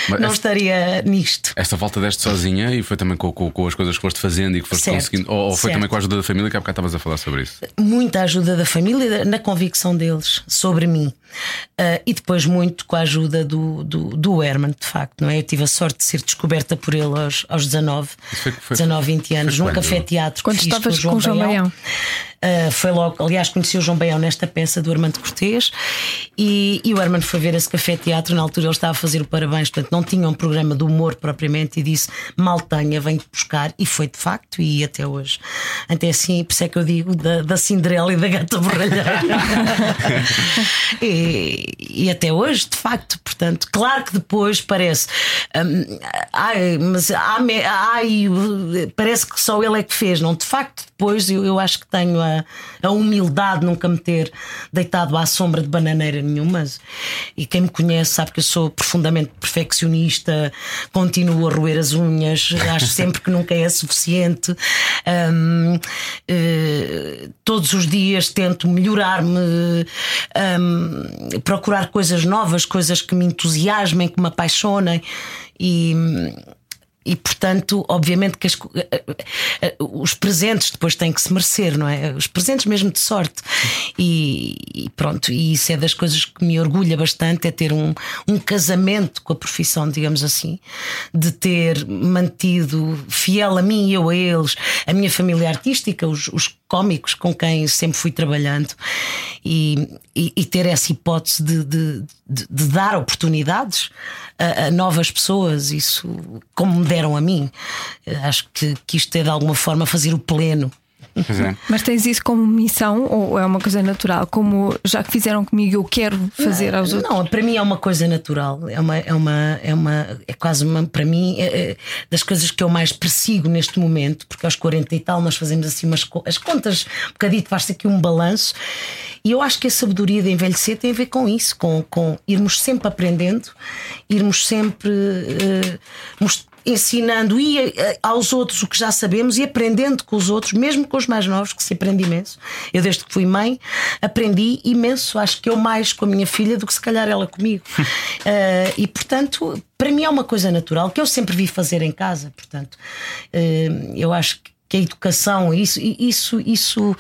Mas
não
esta-
estaria nisto.
Esta volta deste sozinha e foi também com, com com, com as coisas que foste fazendo e que foste
Certo,
conseguindo? Ou, ou foi
certo.
também com a ajuda da família que há bocado estavas a falar sobre isso?
muita ajuda da família na convicção deles sobre mim. Ah, e depois muito com a ajuda do, do, do Herman, de facto, não é? Eu tive a sorte de ser descoberta por ele aos, aos 19,
Isso foi- foi-
19, 20 anos, num
quando?
café teatro.
Quando
que fiz
estavas com o João Baião.
Uh, foi logo, aliás, conheci o João Baião nesta peça do Armando Cortês e, e o Armando foi ver esse café teatro. Na altura ele estava a fazer o parabéns, portanto, não tinha um programa de humor propriamente. E disse: Mal tenha, venho-te buscar. E foi de facto, e até hoje. Até assim, por isso é que eu digo da, da Cinderela e da Gata Borralheira. *laughs* e, e até hoje, de facto, portanto, claro que depois parece. hum, ai, mas me- ai, parece que só ele é que fez, não? De facto, depois eu, eu acho que tenho a, a humildade de nunca me ter deitado à sombra de bananeira nenhuma. E quem me conhece sabe que eu sou profundamente perfeccionista, continuo a roer as unhas, acho sempre que nunca é suficiente. Hum, eh, todos os dias tento melhorar-me, hum, procurar coisas novas, coisas que me entusiasmem, que me apaixonem. E, e portanto, obviamente que as eh, eh, eh, os presentes depois têm que se merecer, não é? Os presentes mesmo de sorte. E, e pronto, e isso é das coisas que me orgulha bastante: é ter um, um casamento com a profissão, digamos assim, de ter mantido fiel a mim e eu a eles, a minha família artística, os, os cómicos com quem sempre fui trabalhando e, e- e ter essa hipótese de, de- de- de dar oportunidades a, a novas pessoas, isso como me deram a mim. Eh, Acho que, que isto é de alguma forma fazer o pleno.
Pois é.
Mas tens isso como missão ou é uma coisa natural? Como já que fizeram comigo, eu quero fazer aos outros?
Não, para mim é uma coisa natural. É uma, é uma, é uma, é quase uma, para mim, é, é das coisas que eu mais persigo neste momento, porque aos 40 e tal nós fazemos assim umas as contas, um bocadito, faz-se aqui um balanço. E eu acho que a sabedoria de envelhecer tem a ver com isso, com, com irmos sempre aprendendo, irmos sempre mos- ensinando e aos outros o que já sabemos e aprendendo com os outros, mesmo com os mais novos, que se aprende imenso. Eu, desde que fui mãe, aprendi imenso. Acho que eu mais com a minha filha do que se calhar ela comigo. *laughs* Eh, e portanto, para mim é uma coisa natural que eu sempre vi fazer em casa. Portanto, eh, eu acho que que a educação, isso, isso, isso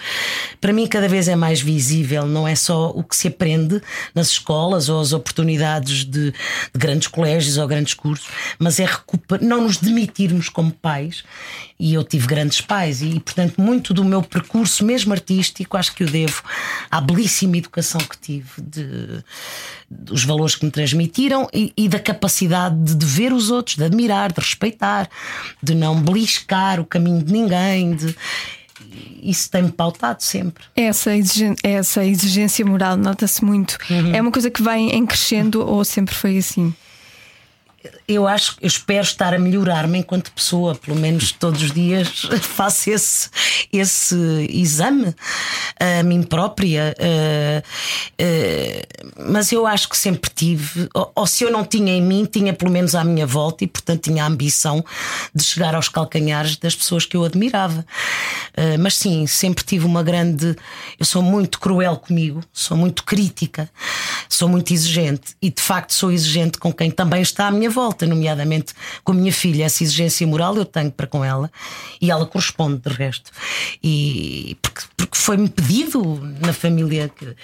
para mim cada vez é mais visível, não é só o que se aprende nas escolas ou as oportunidades de, de grandes colégios ou grandes cursos, mas é recuperar, não nos demitirmos como pais. E eu tive grandes pais, e portanto, muito do meu percurso, mesmo artístico, acho que o devo à belíssima educação que tive, de, dos valores que me transmitiram e, e da capacidade de, de ver os outros, de admirar, de respeitar, de não beliscar o caminho de ninguém. De, isso tem-me pautado sempre.
Essa, exigen- essa exigência moral nota-se muito. É uma coisa que vem em crescendo ou sempre foi assim?
Eu acho, eu espero estar a melhorar-me enquanto pessoa, pelo menos todos os dias *laughs* faço esse, esse exame a mim própria. eh, eh, mas eu acho que sempre tive, ou, se eu não tinha em mim, tinha pelo menos à minha volta e, portanto, tinha a ambição de chegar aos calcanhares das pessoas que eu admirava. Eh, mas sim, sempre tive uma grande. Eu sou muito cruel comigo, sou muito crítica, sou muito exigente e, de facto, sou exigente com quem também está à minha volta, nomeadamente com a minha filha. Essa exigência moral eu tenho para com ela e ela corresponde, de resto. E porque, porque foi-me pedido na família que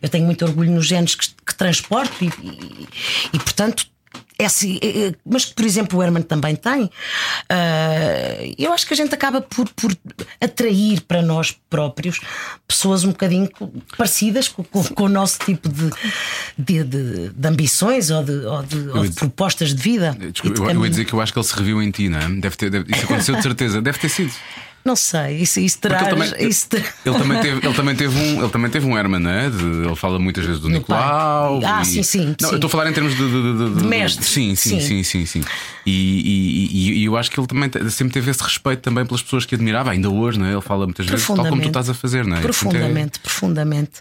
eu tenho muito orgulho nos genes que, que transporto e, e- e, portanto. Essa- eh, eh, mas que, por exemplo, o Herman também tem. ah, eu acho que a gente acaba por, por atrair para nós próprios pessoas um bocadinho parecidas com, com- com o nosso tipo de, de, de- de ambições ou de, ou de- ou de propostas de vida.
Desculpa,
de
eu, eu ia dizer que eu acho que ele se reviu em ti, não é? Deve ter, deve- isso aconteceu de certeza, deve ter sido.
Não sei, isso, isso terá.
ele também,
isso
ele, também teve, ele, também teve um, ele também teve um Herman, não é? De- ele fala muitas vezes do Nicolau.
pai. Ah,
e-
sim, sim,
Não,
sim.
eu estou a falar em termos de, de, de- de-
mestre.
Sim, sim, sim,
Sim.
sim. E, e- e- eu acho que ele também sempre teve esse respeito também pelas pessoas que admirava, ainda hoje, não é? Ele fala muitas vezes, tal como tu estás a fazer, não é?
Profundamente, profundamente.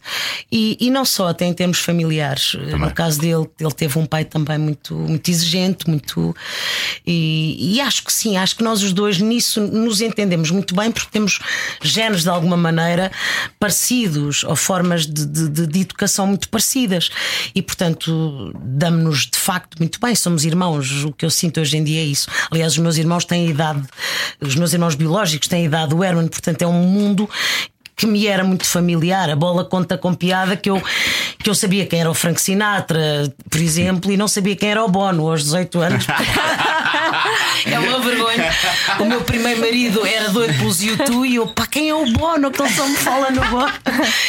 E, e não só, até em termos familiares. No caso dele, ele teve um pai também muito, muito exigente, muito. E, e acho que sim, acho que nós os dois nisso nos entendemos muito muito bem porque temos genes de alguma maneira parecidos ou formas de, de, de, educação muito parecidas e, portanto, damos-nos de facto muito bem. Somos irmãos. O que eu sinto hoje em dia é isso. Aliás, os meus irmãos têm idade, os meus irmãos biológicos têm idade do Herman, portanto, é um mundo que me era muito familiar. A bola conta com piada que eu, que eu sabia quem era o Frank Sinatra, por exemplo, e não sabia quem era o Bono aos 18 anos. *laughs* é uma vergonha. O meu primeiro marido era doido pelos YouTube e eu, pá, quem é o Bono? Que ele só me fala no Bono.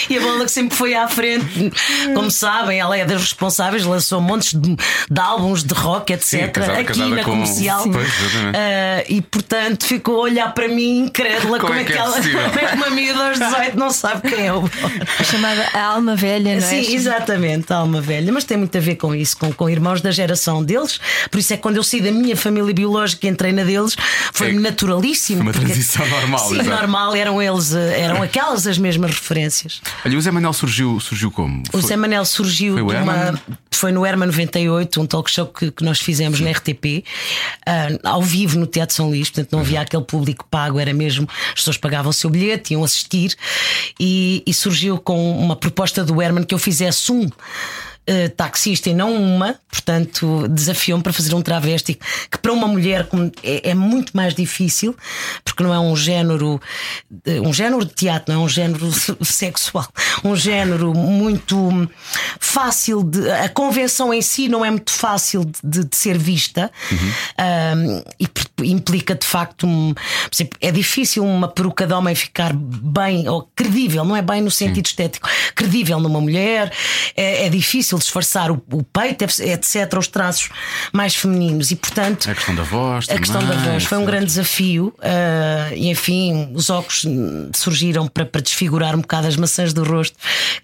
E a bola que sempre foi à frente. Como sabem, ela é das responsáveis, lançou montes de, de álbuns de rock, etc.
Sim, casada-
aqui
casada
na
com-
comercial.
Sim. Pois, exatamente.
Ah, e portanto ficou a olhar para mim incrédula
Como
como,
é
é
que
que
é
ela como é que uma miúda aos 18 não sabe quem é o Bono.
A chamada a alma velha, não é?
Sim, exatamente, a alma velha, mas tem muito a ver com isso, com, com irmãos da geração deles. Por isso é que quando eu saí da minha família biológica e entrei na deles, foi
É,
naturalíssimo.
foi uma
porque-
transição *laughs* normal,
Sim,
exato.
normal, eram eles, eh, eram aquelas as mesmas referências.
Olha, o Zé Manel surgiu, surgiu como?
O
Foi-
Zé Manel surgiu
Foi
uma. Foi no Herman 98, um talk show que, que nós fizemos na RTP, ah, ao vivo no Teatro São Luís, portanto não havia
Uhum.
aquele público pago, era mesmo. As pessoas pagavam o seu bilhete, iam assistir, e, e surgiu com uma proposta do Herman que eu fizesse um. Eh, taxista e não uma, portanto, desafiou-me para fazer um travesti que para uma mulher é, é muito mais difícil, porque não é um género, eh, um género de teatro, não é um género se- sexual, um género muito fácil de. A convenção em si não é muito fácil de, de- ser vista Ahm, e implica de facto. Um, exemplo, é difícil uma peruca de homem ficar bem ou credível, não é bem no sentido estético, credível numa mulher, é, é difícil disfarçar o, o peito, etc., os traços mais femininos e portanto.
A questão da voz.
A questão da voz foi um grande desafio ah, e enfim os óculos surgiram para, para desfigurar um bocado as maçãs do rosto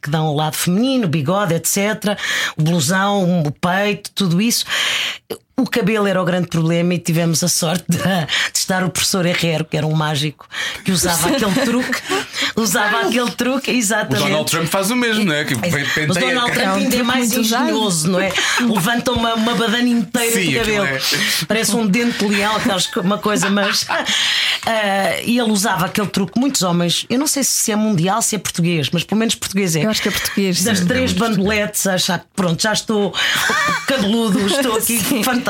que dão o lado feminino, o bigode, etc. O blusão, o peito, tudo isso. O cabelo era o grande problema e tivemos a sorte de, de estar o professor Herrero, que era um mágico que usava *laughs* aquele truque, usava aquele truque,
O
exatamente.
Donald Trump faz o mesmo, não é? Que
Mas
penteia-
Donald
É
Trump
um
ainda é mais engenhoso, não é? *laughs* Levanta uma, uma badana inteira
Sim,
de cabelo.
é-
Parece um dente de leão, uma coisa, mas. ah, *laughs* e ele usava aquele truque. Muitos homens, eu não sei se é mundial, se é português, mas pelo menos português é.
Eu acho que é português.
Das
sim.
três bandoletes, a achar que pronto, já estou cabeludo, estou aqui fantástico.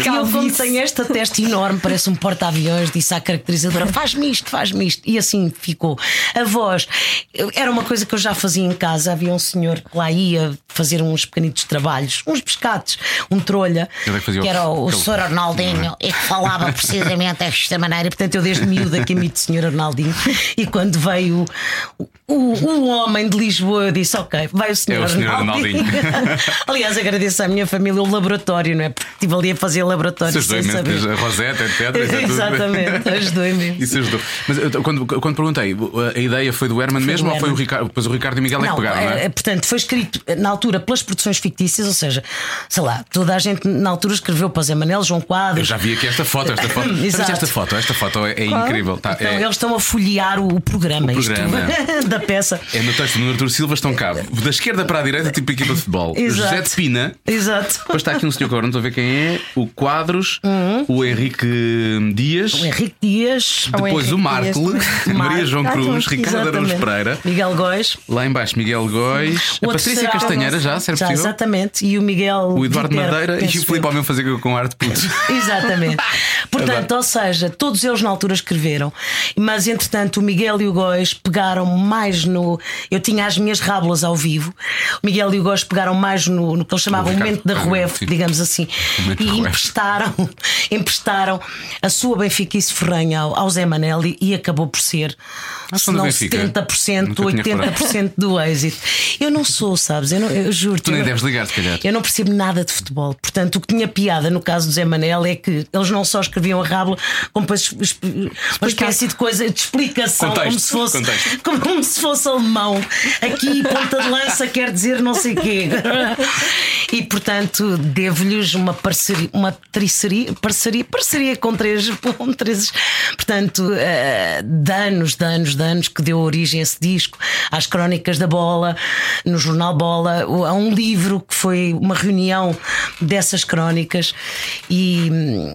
E eu, como tenho esta testa enorme, parece um porta-aviões, disse à caracterizadora: faz-me isto, faz-me isto. E assim ficou. A voz era uma coisa que eu já fazia em casa. Havia um senhor que lá ia fazer uns pequenitos trabalhos, uns pescados, um trolha,
é que o-
era o, o Sr. Arnaldinho, e que falava *laughs* precisamente desta maneira. Portanto, eu desde miúda que imito o Sr. Arnaldinho. E quando veio o, o, o homem de Lisboa, eu disse: Ok, vai o Sr.
É o Sr.
Arnaldinho. *laughs* Aliás, agradeço à minha família o laboratório, não é? Porque estive ali a fazer laboratório
Isso ajudou imenso,
saber.
a Rosetta, etc.
Exatamente, ajudou imenso. *laughs*
Isso ajudou. Mas eu- quando, quando perguntei, a ideia foi do Herman mesmo
do
ou foi o. Ricardo? Depois o Ricardo e Miguel é que
Não,
pegaram, não
é,
é?
é, portanto, foi escrito eh, na altura pelas produções fictícias, ou seja, sei lá, toda a gente na altura escreveu para Zé Manel, João
Eu
Quadros.
já vi aqui esta foto, esta foto. *laughs*
Exato.
Esta foto? Esta foto é, incrível. Tá,
Então,
é,
eles estão a folhear o, o programa,
O programa. *laughs*
da peça.
é no texto do Artur Silva estão cá. Da esquerda para a direita, tipo equipa de futebol.
Exato.
José de Pina.
Exato.
Depois está aqui um senhor não estou a ver quem é. O Quadros, o Henrique Dias.
Uhum. O Henrique Dias,
O
Depois o
Henrique
Marco,
Dias *laughs*
Maria João
Ah,
Cruz, Ricardo Araújo
exatamente.
Pereira.
Miguel Góis.
Lá embaixo, Miguel Góis. A Patrícia
será-
Castanheira já, era
Já,
possível.
exatamente. E o Miguel.
O Eduardo
Viterbo,
Madeira e o Filipe. Almeida fazer com arte puto. *laughs*
Exatamente. Portanto, ou seja, todos eles na altura escreveram, mas entretanto o Miguel e o Góis pegaram mais no. Eu tinha as minhas rábulas ao vivo, o Miguel e o Góis pegaram mais no, no que eles chamavam
O
o momento da Ruef, digamos assim,
momento
e
da Ruef.
emprestaram, *laughs* emprestaram a sua benfiquice ferranha ao, ao Zé Manelli e acabou por ser.
Ah,
Se não
Benfica?
70%,
Nunca tinha
80% do êxito. Eu não sou, sabes? Eu, não, eu juro
Tu nem deves ligar, se calhar.
eu não percebo nada de futebol. Portanto, o que tinha piada no caso do Zé Manel é que eles não só escreviam a rábula, como depois uma espécie de coisa de explicação,
Contexto,
como se fosse
contexto. *laughs*
como se fosse alemão. Aqui, ponta de lança quer dizer não sei quê. *laughs* E portanto, devo-lhes uma parceria, uma triceria, parceria, parceria com três, *laughs* com três portanto, uh, de anos, de anos, que deu origem a esse disco, às crónicas da bola, no jornal Bola, a um livro que foi uma reunião dessas crónicas e,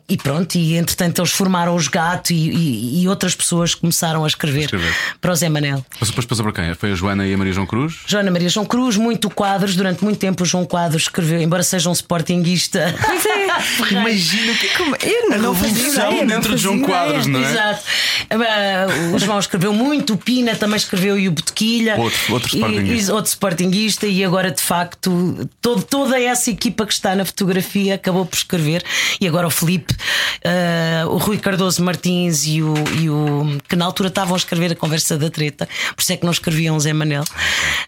e pronto, e entretanto eles formaram os gatos e, e, e outras pessoas começaram a escrever,
Escrever.
para o Zé Manel.
Mas depois passou para quem? Foi a Joana e a Maria João Cruz?
Joana Maria João Cruz, muito quadros, durante muito tempo o João Quadros escreveu, embora seja um sportinguista.
Pois é. *laughs*
Imagina que
Como- Eu não, fazia
revolução
ideia,
dentro de João Quadros, não é?
Exato. Ah, O João escreveu muito, o Pina também escreveu e o Botequilha.
Outro- outro
E-
sportinguista.
e outro sportinguista, e agora de facto todo- toda essa equipa que está na fotografia acabou por escrever. E agora o Felipe, ah, o Rui Cardoso Martins e o, e o que na altura estavam a escrever a conversa da treta, por isso é que não escreviam Zé Manel,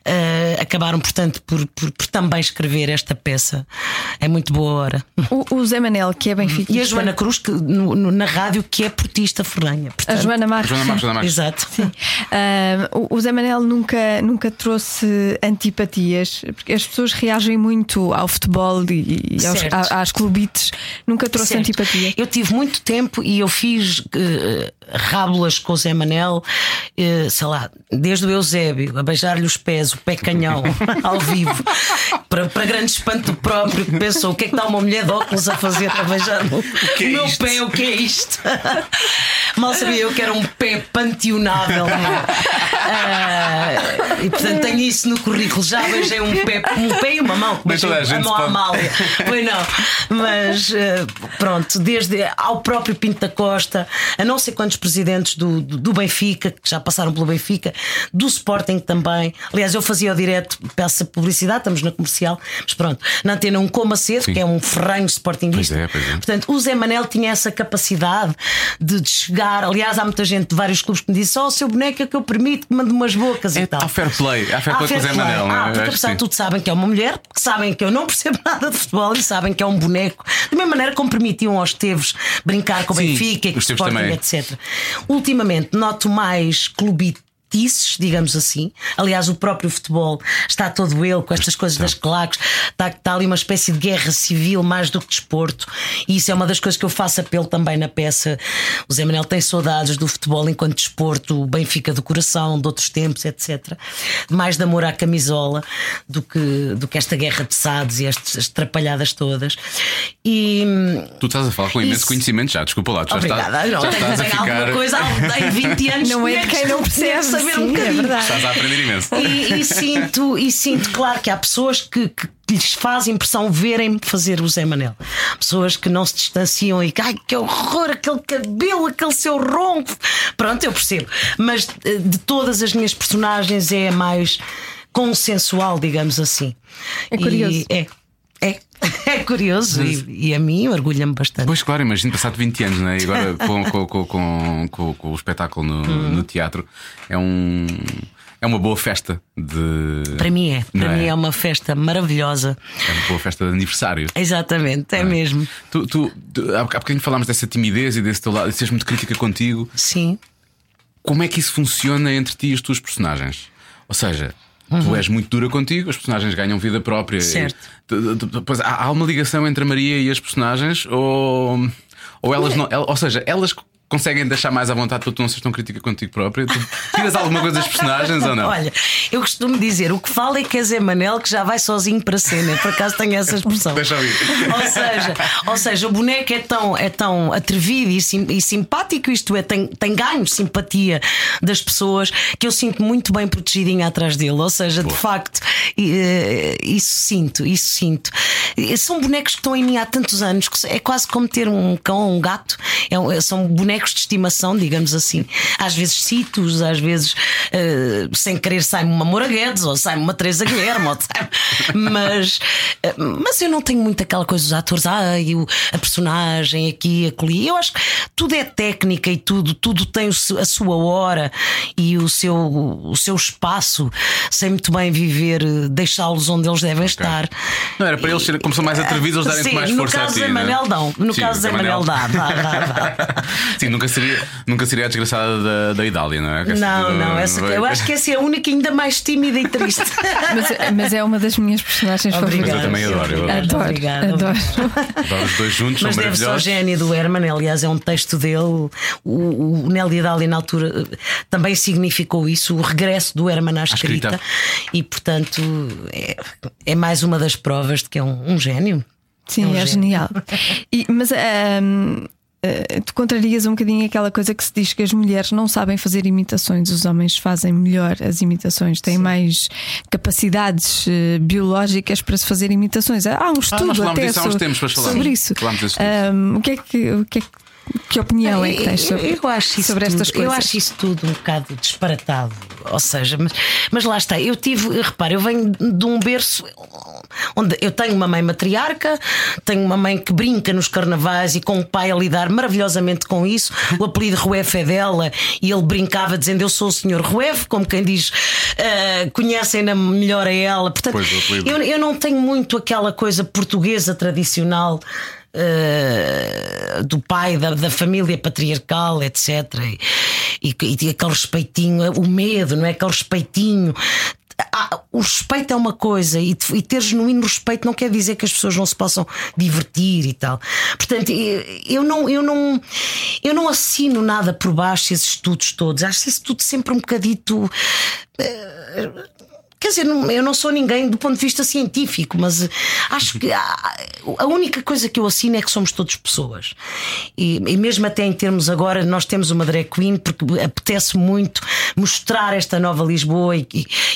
ah, acabaram, portanto, por, por- por também escrever esta peça. É muito boa hora.
O, o Zé Manel, que é benfiquista.
E a Joana Cruz, que, no- no- na rádio, que é portista ferranha.
A
Portanto,
Joana Marques.
Joana Marques, Joana Marques.
Exato.
Ah, o- o Zé Manel nunca, nunca trouxe antipatias, porque as pessoas reagem muito ao futebol e, e aos, a- às clubites. Nunca trouxe
Certo.
antipatia.
Eu tive muito tempo e eu fiz eh, rábulas com o Zé Manel, eh, sei lá, desde o Eusébio, a beijar-lhe os pés, o pé canhão, *laughs* ao vivo, para, para grande espanto próprio, que pensou: o que é que está uma mulher de óculos a fazer a beijar o,
é
o meu
isto?
pé? O que é isto? *laughs* Mal sabia eu que era um pé panteonável. não? Ah, e portanto tenho isso no currículo. Já beijei um pé, um pé e uma mão.
Toda a
a mão à. Amália. Pois não. Mas eh, pronto, desde ao próprio Pinto da Costa, a não sei quantos presidentes do, do, do Benfica, que já passaram pelo Benfica, do Sporting também. Aliás, eu fazia o direto, peço publicidade, estamos na comercial, mas pronto, na antena um Coma Cedo,
Sim.
que é um ferranho sportinguista.
Pois é, pois é.
Portanto, o Zé Manel tinha essa capacidade de, de chegar. Aliás, há muita gente de vários clubes que me diz: só o seu boneco é que eu permito que mande umas bocas
É,
e tal.
há fair play, há fair play com o Zé Manel, não é?
Ah, porque apesar de tudo sabem que é uma mulher, que sabem que eu não *laughs* percebo nada de futebol e sabem que é um boneco. Da mesma maneira como permitiam aos Teves brincar com o
Sim,
Benfica e com o Sporting,
também.
etc. Ultimamente noto mais clubitices, digamos assim. Aliás, o próprio futebol está todo ele com estas coisas das claques. Está, está ali uma espécie de guerra civil mais do que desporto. E isso é uma das coisas que eu faço apelo também na peça. O Zé Manuel tem saudades do futebol enquanto desporto, o Benfica do coração, de outros tempos, etc. Mais de amor à camisola do que, do que esta guerra de SADs e estas trapalhadas todas. E.
Tu estás a falar com imenso
Isso.
conhecimento já, desculpa lá, tu já,
Obrigada.
estás,
não,
já *laughs* estás a ficar.
alguma coisa em 20 anos.
Não é de quem não
que
percebe,
um
sim, é
bocadinho.
verdade.
Estás a aprender imenso.
E, e *laughs* sinto, e sinto, claro, que há pessoas que, que lhes faz impressão verem-me fazer o Zé Manel. Pessoas que não se distanciam e que, ai, que horror, aquele cabelo, aquele seu ronco. Pronto, eu percebo. Mas eh, de todas as minhas personagens é a mais consensual, digamos assim.
É curioso.
E é. É, *laughs* é curioso e, e a mim orgulha-me bastante.
Pois claro, imagino passado 20 anos, né? e agora *laughs* com, com, com, com, com- o espetáculo no,
Uhum.
no teatro é um. É uma boa festa de.
Para mim é. Para mim
é?
é uma festa maravilhosa.
É uma boa festa de aniversário.
Exatamente, é mesmo.
Tu, tu, tu, há bocadinho falámos dessa timidez e desse teu lado, de seres muito crítica contigo.
Sim.
Como é que isso funciona entre ti e as tuas personagens? Ou seja, tu és muito dura contigo, as personagens ganham vida própria.
Uhum. Certo.
Pois há, uma ligação entre a Maria e as personagens? Ou, ou elas não. el- Ou seja, elas conseguem deixar mais à vontade para tu não seres tão crítica contigo própria? Tu tiras alguma coisa das personagens ou não? *laughs*
Olha, eu costumo dizer: o que fala é que é Zé Manel que já vai sozinho para a cena. Por acaso tenho essa expressão. *laughs*
Deixa eu ouvir.
Ou seja, ou seja, o boneco é tão, é tão atrevido e, sim- e simpático, isto é, tem, tem ganho simpatia das pessoas que eu sinto muito bem protegidinha atrás dele. Ou seja, de facto, eh, isso sinto, isso sinto. São bonecos que estão em mim há tantos anos que é quase como ter um cão ou um gato. É são bonecos de estimação, digamos assim. Às vezes cito-os, às vezes eh, sem querer sai-me uma Moura Guedes ou sai-me uma Teresa Guilherme, ou *laughs* mas, eh, mas eu não tenho muito aquela coisa dos atores, ah, e o- a personagem aqui, acolhi. Eu acho que tudo é técnica e tudo, tudo tem seu- a sua hora e o seu, o seu espaço. Sei muito bem viver, eh, deixá-los onde eles devem estar.
Não era para eles serem, como são mais atrevidos, eles darem-te
Sim,
mais
no
força
caso
a ti.
Zé
né?
Manel, não. No
Sim,
caso Zé Manel, dá, dá, dá, dá. *laughs*
Sim, nunca seria, nunca seria a desgraçada da, da Idália, não é?
Não, não, essa, eu acho que essa é a única ainda mais tímida e triste. *laughs*
Mas, mas é uma das minhas personagens
Obrigada.
Mas eu também adoro, eu adoro.
Adoro,
Obrigada.
adoro.
Adoro os dois juntos,
Mas
são
deve-se ao gênio do Herman, aliás, é um texto dele. O, o Nelly Dali, na altura, também significou isso, o regresso do Herman à escrita.
escrita.
E, portanto, é, é mais uma das provas de que é um, um gênio.
Sim,
um
é, genial. *laughs* E- mas ahm, ah, tu contrarias um bocadinho aquela coisa que se diz que as mulheres não sabem fazer imitações, os homens fazem melhor as imitações, têm mais capacidades eh, biológicas para se fazer imitações. Há um estudo
nós falámos
até
disso há uns
sobre,
tempos,
sobre isso.
Falámos desse estudo.
Ahm, o que é que, o que, é que, que opinião é que tens sobre,
eu, acho isso
sobre estas
tudo,
coisas?
Eu acho isso tudo um bocado disparatado. Ou seja, mas, mas lá está. Eu tive, repara, eu venho de um berço onde eu tenho uma mãe matriarca, tenho uma mãe que brinca nos carnavais e com um pai a lidar maravilhosamente com isso. O apelido Ruef é dela e ele brincava dizendo eu sou o senhor Ruef, como quem diz, ah, conhecem-na melhor a ela. Portanto,
Pois, o
eu, eu não tenho muito aquela coisa portuguesa tradicional. eh, do pai, da, da família patriarcal, etc. E, e, e aquele respeitinho, o medo, não é? Aquele respeitinho. Ah, o respeito é uma coisa e, e ter genuíno respeito não quer dizer que as pessoas não se possam divertir e tal. Portanto, eu não, eu não, eu não assino nada por baixo esses estudos todos. Acho isso tudo sempre um bocadito. eh, Quer dizer, eu não sou ninguém do ponto de vista científico, mas eh, acho que a, única coisa que eu assino é que somos todos pessoas. E, e mesmo até em termos agora, nós temos uma drag queen, porque apetece muito mostrar esta nova Lisboa e,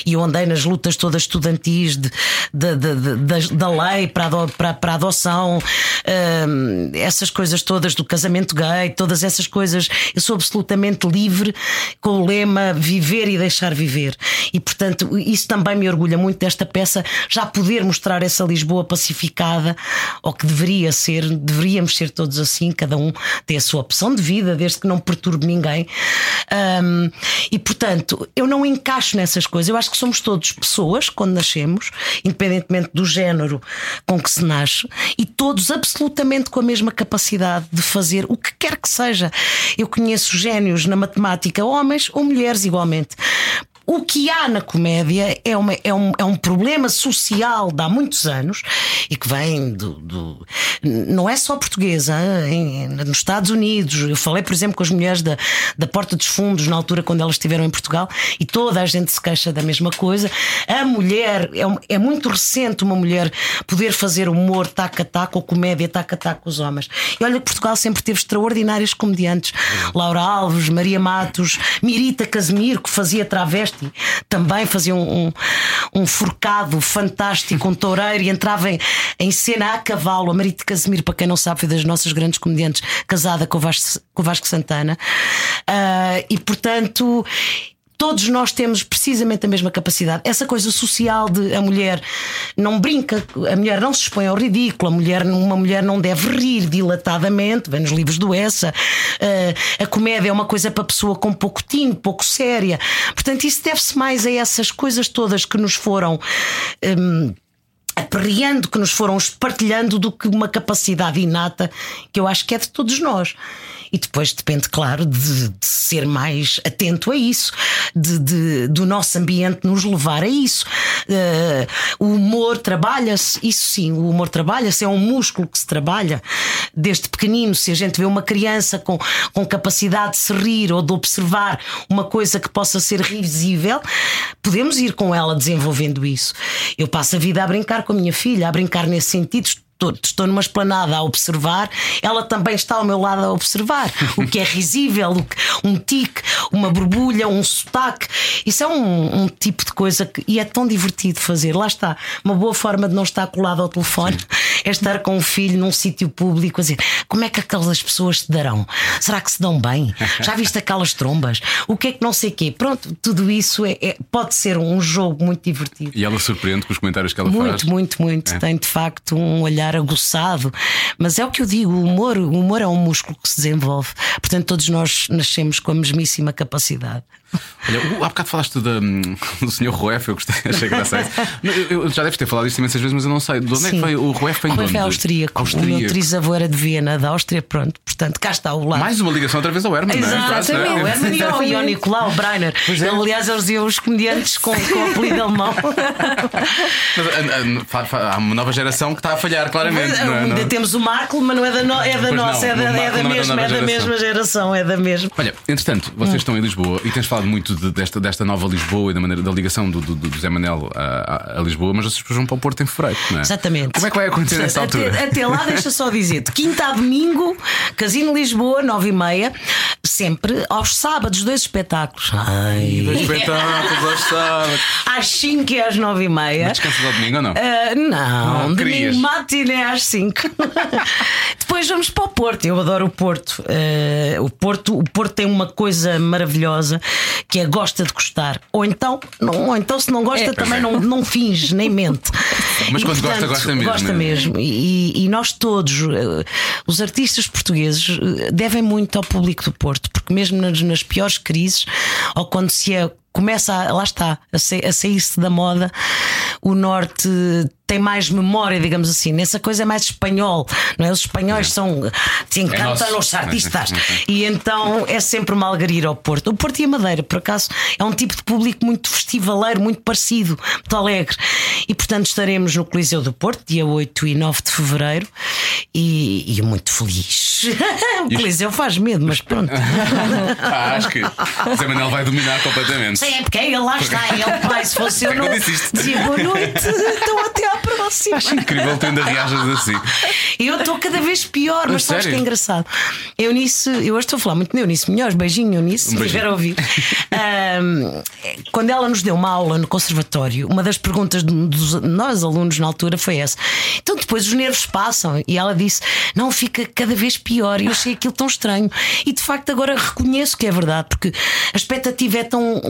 e, eu andei nas lutas todas estudantis de, de- de- de- da, lei para a, para, para a adoção, hum, essas coisas todas do casamento gay, todas essas coisas. Eu sou absolutamente livre com o lema viver e deixar viver. E portanto, isso também me orgulha muito desta peça, já poder mostrar essa Lisboa pacificada, ou que deveria ser, deveríamos ser todos assim, cada um tem a sua opção de vida, desde que não perturbe ninguém. Hum, e portanto, eu não encaixo nessas coisas. Eu acho que somos todos pessoas quando nascemos, independentemente do género com que se nasce, e todos absolutamente com a mesma capacidade de fazer o que quer que seja. Eu conheço génios na matemática, homens ou mulheres igualmente. O que há na comédia é, uma- é um, é um problema social de há muitos anos e que vem do. do- não é só portuguesa, em- nos Estados Unidos. Eu falei, por exemplo, com as mulheres da, da Porta dos Fundos na altura quando elas estiveram em Portugal e toda a gente se queixa da mesma coisa. A mulher, é, é muito recente uma mulher poder fazer humor taca a taca ou comédia taca a taca com os homens. E olha que Portugal sempre teve extraordinários comediantes. Laura Alves, Maria Matos, Mirita Casemiro, que fazia travesti, também fazia um, um, um forcado fantástico, um toureiro, e entrava em, em cena a cavalo. A Marita Casemiro, para quem não sabe, foi das nossas grandes comediantes, casada com o Vasco, com o Vasco Santana. Ah, e portanto. Todos nós temos precisamente a mesma capacidade. Essa coisa social de a mulher não brinca, a mulher não se expõe ao ridículo, a mulher, uma mulher não deve rir dilatadamente, vem nos livros do Essa. Ah, a comédia é uma coisa para pessoa com pouco tino, pouco séria. Portanto, isso deve-se mais a essas coisas todas que nos foram. hum, aperreando, que nos foram espartilhando do que uma capacidade inata que eu acho que é de todos nós. E depois depende, claro, de, de ser mais atento a isso, de, de- do nosso ambiente nos levar a isso. Eh, o humor trabalha-se, isso sim, o humor trabalha-se, é um músculo que se trabalha desde pequenino. Se a gente vê uma criança com, com capacidade de se rir ou de observar uma coisa que possa ser risível, podemos ir com ela desenvolvendo isso. Eu passo a vida a brincar com a minha filha, a brincar nesse sentido. Estou, estou numa esplanada a observar, ela também está ao meu lado a observar o que é *laughs* risível, o que- um tique, uma borbulha, um sotaque. Isso é um, um tipo de coisa que e é tão divertido fazer. Lá está, uma boa forma de não estar colado ao telefone *laughs* é estar com o filho num sítio público a dizer como é que aquelas pessoas se darão? Será que se dão bem? Já viste aquelas trombas? O que é que não sei quê? Pronto, tudo isso é- é- pode ser um jogo muito divertido.
E ela surpreende com os comentários que ela
Muito,
faz.
muito, muito.
É.
Tem de facto um olhar aguçado. Mas é o que eu digo: o humor, o humor é um músculo que se desenvolve. Portanto, todos nós nascemos com a mesmíssima capacidade.
Olha, o- há bocado falaste da, *laughs* do Sr. Ruef, eu gostei, *laughs* achei engraçado. Eu, eu já deves ter falado isto imensas vezes, mas eu não sei. De onde é que foi? O Ruef de
Rui
onde?
é austríaco. O
Austríaco.
meu trisavô era de Viena, da Áustria, pronto. Portanto, cá está o lado.
Mais uma ligação outra vez ao Herman, não é?
O
é.
Herman e ao- e ao Nicolau Breiner.
Pois é.
Aliás, eles diziam os comediantes com, com o apelido alemão. *laughs*
Mas, há uma nova geração que está a falhar, claramente. é?
Ainda
Não-
temos o Marco, mas não é da, no- é da
Pois não,
nossa, é
o
da, é da
é
mesma, é da mesma geração, é da mesma.
Olha, entretanto, vocês estão em Lisboa e tens falado muito de- desta, desta nova Lisboa e da, maneira, da ligação do, do, do Zé Manel a, a- Lisboa, mas vocês vão para o Porto em fevereiro, não é?
Exatamente.
Como é que vai acontecer nessa
Até-
altura?
Até, lá, deixa só dizer de *laughs* quinta a domingo, Casino Lisboa, nove e meia, sempre aos sábados, dois espetáculos. Ai.
Dois espetáculos aos sábados. *laughs*
Às 5 e às nove e meia.
Mas descansas ao domingo ou não?
Ah, não,
Não, querias.
domingo matiné às 5. *laughs* Depois vamos para o Porto. Eu adoro o Porto. Ah, o Porto. O Porto tem uma coisa maravilhosa que é gosta de gostar. Ou então, não, ou então se não gosta,
É.
também não, não finge, nem mente. *laughs*
Mas
E,
quando gosta, gosta mesmo,
Gosta
é?
mesmo. E, e nós todos, eh, os artistas portugueses, eh, devem muito ao público do Porto, porque mesmo nas, nas piores crises, ou quando se é começa a, lá está, a, sa- a sair-se da moda, o Norte tem mais memória, digamos assim. Nessa coisa é mais espanhol, não é? Os espanhóis são. Se encantam
nosso.
os artistas. e então é sempre uma algaria ao Porto. O Porto e a Madeira, por acaso, é um tipo de público muito festivaleiro, muito parecido, muito alegre. E portanto estaremos no Coliseu do Porto, dia 8 e 9 de fevereiro, e, e muito feliz. *laughs* o Coliseu faz medo, mas pronto. *laughs*
Ah, acho que Zé Manel vai dominar completamente.
Sim, é porque ele lá está, ele pai, se fosse eu
É eu
não dizia boa noite, então até à próxima.
Incrível, tu ainda reajas assim.
Eu estou cada vez pior, mas sabes que é engraçado. Eunice, eu hoje estou a falar muito de Eunice Melhores, beijinho, Eunice, se
Um
estiver a ouvir. Ahm, quando ela nos deu uma aula no conservatório, uma das perguntas de- dos nós alunos na altura foi essa. Então depois os nervos passam e ela disse: Não, fica cada vez pior. E eu achei aquilo tão estranho. E de facto agora reconheço que é verdade, porque a expectativa é tão.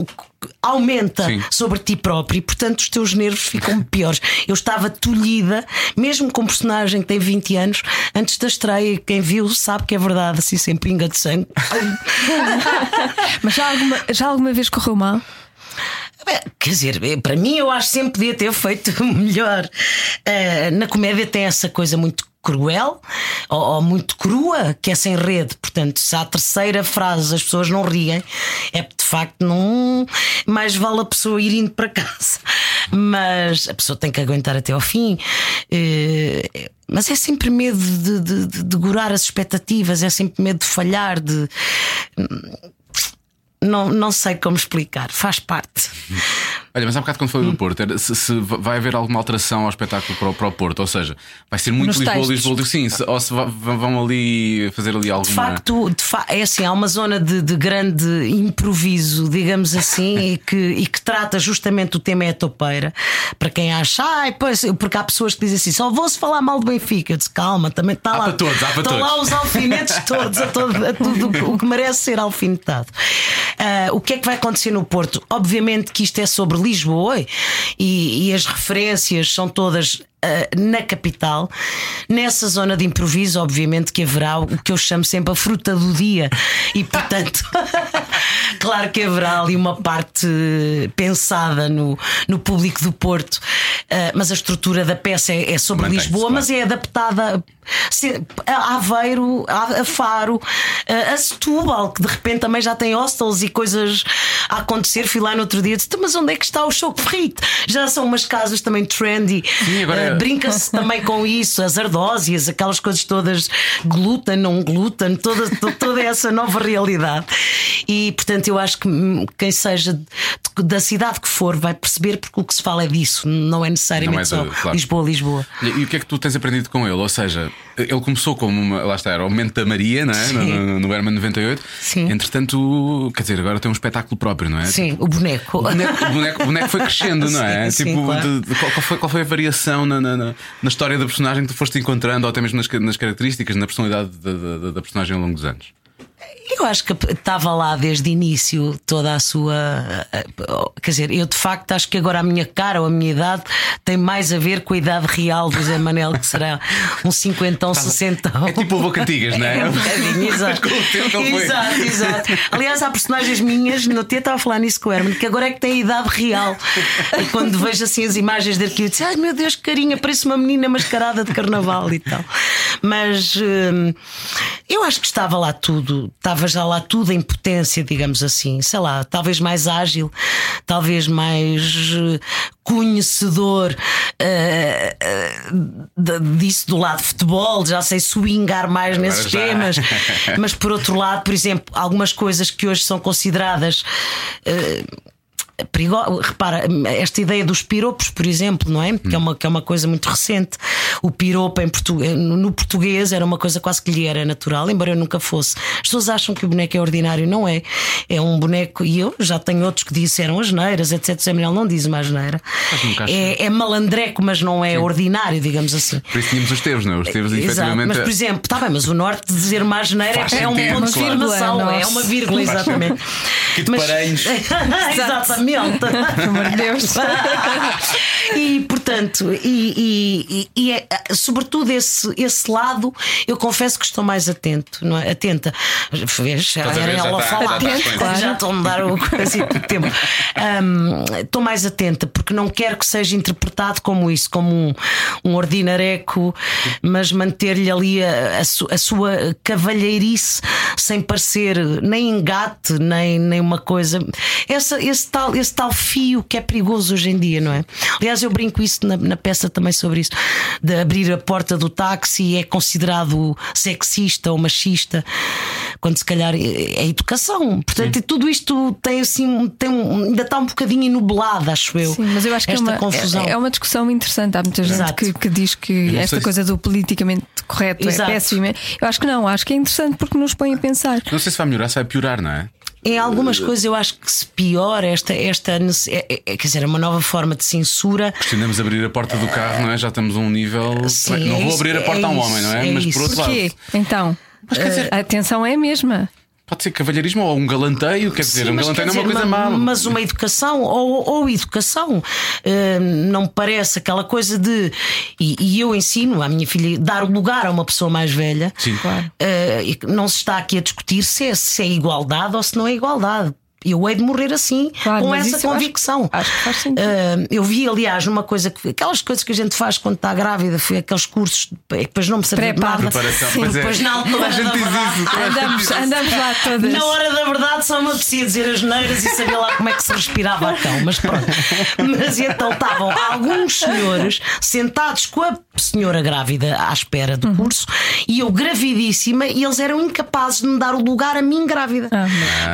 Aumenta
Sim.
sobre ti próprio e portanto os teus nervos ficam piores. Eu estava tolhida, mesmo com um personagem que tem 20 anos, antes da estreia. Quem viu sabe que é verdade, assim sem pinga de sangue. *laughs*
Mas já alguma, já alguma vez correu mal?
Bem, Quer dizer, eh, para mim eu acho que sempre podia ter feito *laughs* melhor. Eh, na comédia tem essa coisa muito cruel ou, ou muito crua, que é sem rede. Portanto, se à terceira frase as pessoas não riem, é de facto não. Mais vale a pessoa ir indo para casa. Mas a pessoa tem que aguentar até ao fim. Eh, mas é sempre medo de, de, de as expectativas, é sempre medo de falhar, de. Não, não sei como explicar, faz parte.
Olha, mas há bocado quando falei do Porto, era se, se vai haver alguma alteração ao espetáculo para, o- para o Porto, ou seja, vai ser muito
Nos
Lisboa,
textos.
Lisboa, sim, se- ou se vão ali fazer ali alguma.
De facto, de fa é assim, há uma zona de, de grande improviso, digamos assim, e, que, e que trata justamente o tema é a topeira. Para quem acha, ai, pois, porque há pessoas que dizem assim: só vou-se falar mal do Benfica. Eu disse, calma, também está
Há
lá.
para todos, há para
estão
todos.
lá os alfinetes todos, a, todo- a tudo o que merece ser alfinetado. Ah, o que é que vai acontecer no Porto? Obviamente que isto é sobre Lisboa e, e as referências são todas. Ah, na capital, nessa zona de improviso, obviamente que haverá o que eu chamo sempre a fruta do dia, e portanto, *laughs* claro que haverá ali uma parte pensada no, no público do Porto, ah, mas a estrutura da peça é, é sobre Lisboa,
claro.
mas é adaptada a Aveiro, a Faro, a a Setúbal, que de repente também já tem hostels e coisas a acontecer. Fui lá no outro dia e disse: "Então, Mas onde é que está o Choco Frito? Já são umas casas também trendy.
Sim, agora-
Eh, Brinca-se também com isso, as ardósias, aquelas coisas todas, glúten, não glúten, toda, to- toda essa nova realidade. E portanto, eu acho que quem seja de- da cidade que for vai perceber porque o que se fala é disso, não é necessariamente
Não é
só
de- claro.
Lisboa, Lisboa.
E, e o que é que tu tens aprendido com ele? Ou seja, ele começou como uma. Lá está, era o momento da Maria, não é? No, no, no Herman 98.
Sim.
Entretanto, quer dizer, agora tem um espetáculo próprio, não é?
Sim, o boneco.
O boneco, o boneco- o boneco foi crescendo, não é?
Sim, sim,
tipo,
claro.
de- de- qual, foi, qual foi a variação na, na, na- na história da personagem que tu foste encontrando, ou até mesmo nas, nas características, na personalidade da, da- da personagem ao longo dos anos?
Eu acho que estava lá desde o início toda a sua. Quer dizer, eu de facto acho que agora a minha cara ou a minha idade tem mais a ver com a idade real do Zé Manel, que será um cinquentão, sessentão.
É tipo o Boca Antigas, não é?
É um bocadinho, exato. Exato, exato. Aliás, há personagens minhas, no T estava a falar nisso com o Herman, que agora é que tem a idade real. E quando vejo assim as imagens dele, eu disse: Ai meu Deus, que carinha, parece uma menina mascarada de carnaval e tal. Mas hum, eu acho que estava lá tudo, estava já lá tudo em potência, digamos assim. Sei lá, talvez mais ágil, talvez mais eh, conhecedor eh, de- disso do lado de futebol, já sei swingar mais nesses
já.
temas. *laughs* Mas por outro lado, por exemplo, algumas coisas que hoje são consideradas. eh, perigo- Repara, esta ideia dos piropos, por exemplo, não é? Que, é uma, que é uma coisa muito recente. O piropo em portu- no português era uma coisa quase que lhe era natural, embora eu nunca fosse. As pessoas acham que o boneco é ordinário, não é? É um boneco, e eu já tenho outros que disseram asneiras, etc. O Zé Manuel não diz uma asneira.
nunca achei.
É, é malandreco, mas não é ordinário, digamos assim.
Por isso tínhamos os teus, não é? Os teus, efetivamente.
mas por exemplo, está bem, mas o norte de dizer uma asneira
Faz
é um ponto de
Vírgula,
é uma vírgula, exatamente.
Que de Paranhos. *laughs*
Exatamente. *laughs*
Pelo amor de Deus. *laughs*
e portanto, e, e- e- e é, sobretudo esse, esse lado, eu confesso que estou mais atento, não é? Atenta. Vês,
Estás a
ela a
está-
falar.
já está
Claro.
Já estou a mudar o assim, o tempo. Hum, Estou mais atenta porque não quero que seja interpretado como isso, como um, um ordinareco, mas manter-lhe ali a, a su- a sua cavalheirice sem parecer nem engate, nem, nem uma coisa. Essa, esse, tal, esse tal fio que é perigoso hoje em dia, não é? Aliás, eu brinco isso na, na peça também sobre isso, de abrir a porta do táxi é considerado sexista ou machista, quando se calhar é educação. Portanto, e tudo isto tem assim, tem um- ainda está um bocadinho enublado, acho eu.
Sim, mas eu acho que é uma,
confusão.
é, é uma discussão interessante. Há muita gente que, que diz que esta
sei
coisa do politicamente correto
Exato.
é péssima. Eu acho que não, acho que é interessante porque nos põe a pensar.
Não sei se vai melhorar, se vai piorar, não é?
Em algumas coisas eu acho que se piora esta, esta nece- é, é- quer dizer, é uma nova forma de censura.
Pretendemos abrir a porta do carro, não é? Já estamos a um nível.
Sim,
não
é
vou
isso,
abrir a porta
é
a um
isso,
homem, não é?
é
Mas
isso.
por outro lado.
Porquê? Então, a atenção é a mesma.
Pode ser cavalheirismo ou um galanteio, quer dizer,
Sim,
um galanteio não é uma coisa má.
Mas uma educação ou, ou educação eh, não me parece aquela coisa de. E, e eu ensino à minha filha dar lugar a uma pessoa mais velha.
Sim.
Claro.
E que não se está aqui a discutir se é, se é igualdade ou se não é igualdade. Eu hei de morrer assim,
Claro,
com essa
isso eu acho-
convicção.
acho que faz sentido.
Eh, eu vi, aliás, uma coisa que. Aquelas coisas que a gente faz quando está grávida, foi aqueles cursos, que depois não me serviu de nada.
Preparação.
Sim,
Pois é.
Depois na altura
Toda a gente
da
diz isso.
Andamos, andamos lá todas.
Na hora da verdade só me apetecia dizer as neiras e saber lá como é que se respirava a cão, mas pronto. Mas então estavam alguns senhores sentados com a senhora grávida à espera do curso e eu gravidíssima e eles eram incapazes de me dar o lugar a mim grávida.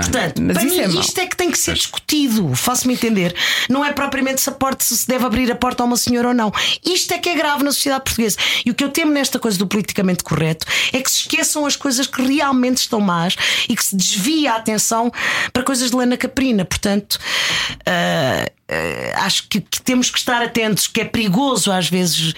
Portanto,
Mas
para mim
é
isto é que tem que ser discutido, faço-me entender. Não é propriamente se, a porta, se se deve abrir a porta a uma senhora ou não. Isto é que é grave na sociedade portuguesa. E o que eu temo nesta coisa do politicamente correto é que se esqueçam as coisas que realmente estão más e que se desvie a atenção para coisas de Lena Caprina. Portanto, ah, ah, acho que, que temos que estar atentos, que é perigoso às vezes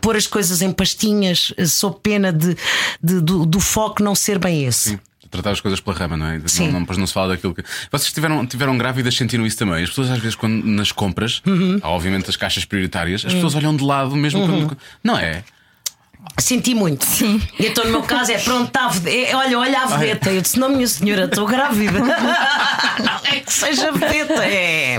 pôr as coisas em pastinhas sob pena de, de- do, do foco não ser bem esse.
Sim. Tratar as coisas pela rama, não é?
Sim.
Não, não, depois não se fala daquilo que. Vocês tiveram, tiveram grávidas, sentiram isso também? As pessoas, às vezes, quando nas compras,
Uhum.
há obviamente as caixas prioritárias, as pessoas olham de lado, mesmo quando. Não é?
Senti muito. Sim. E então, no meu caso, é pronto, está a vede- é, olha, olha a vedeta. Eu disse: Não, minha senhora, estou grávida. Não *laughs* *laughs* é que seja vedeta, é.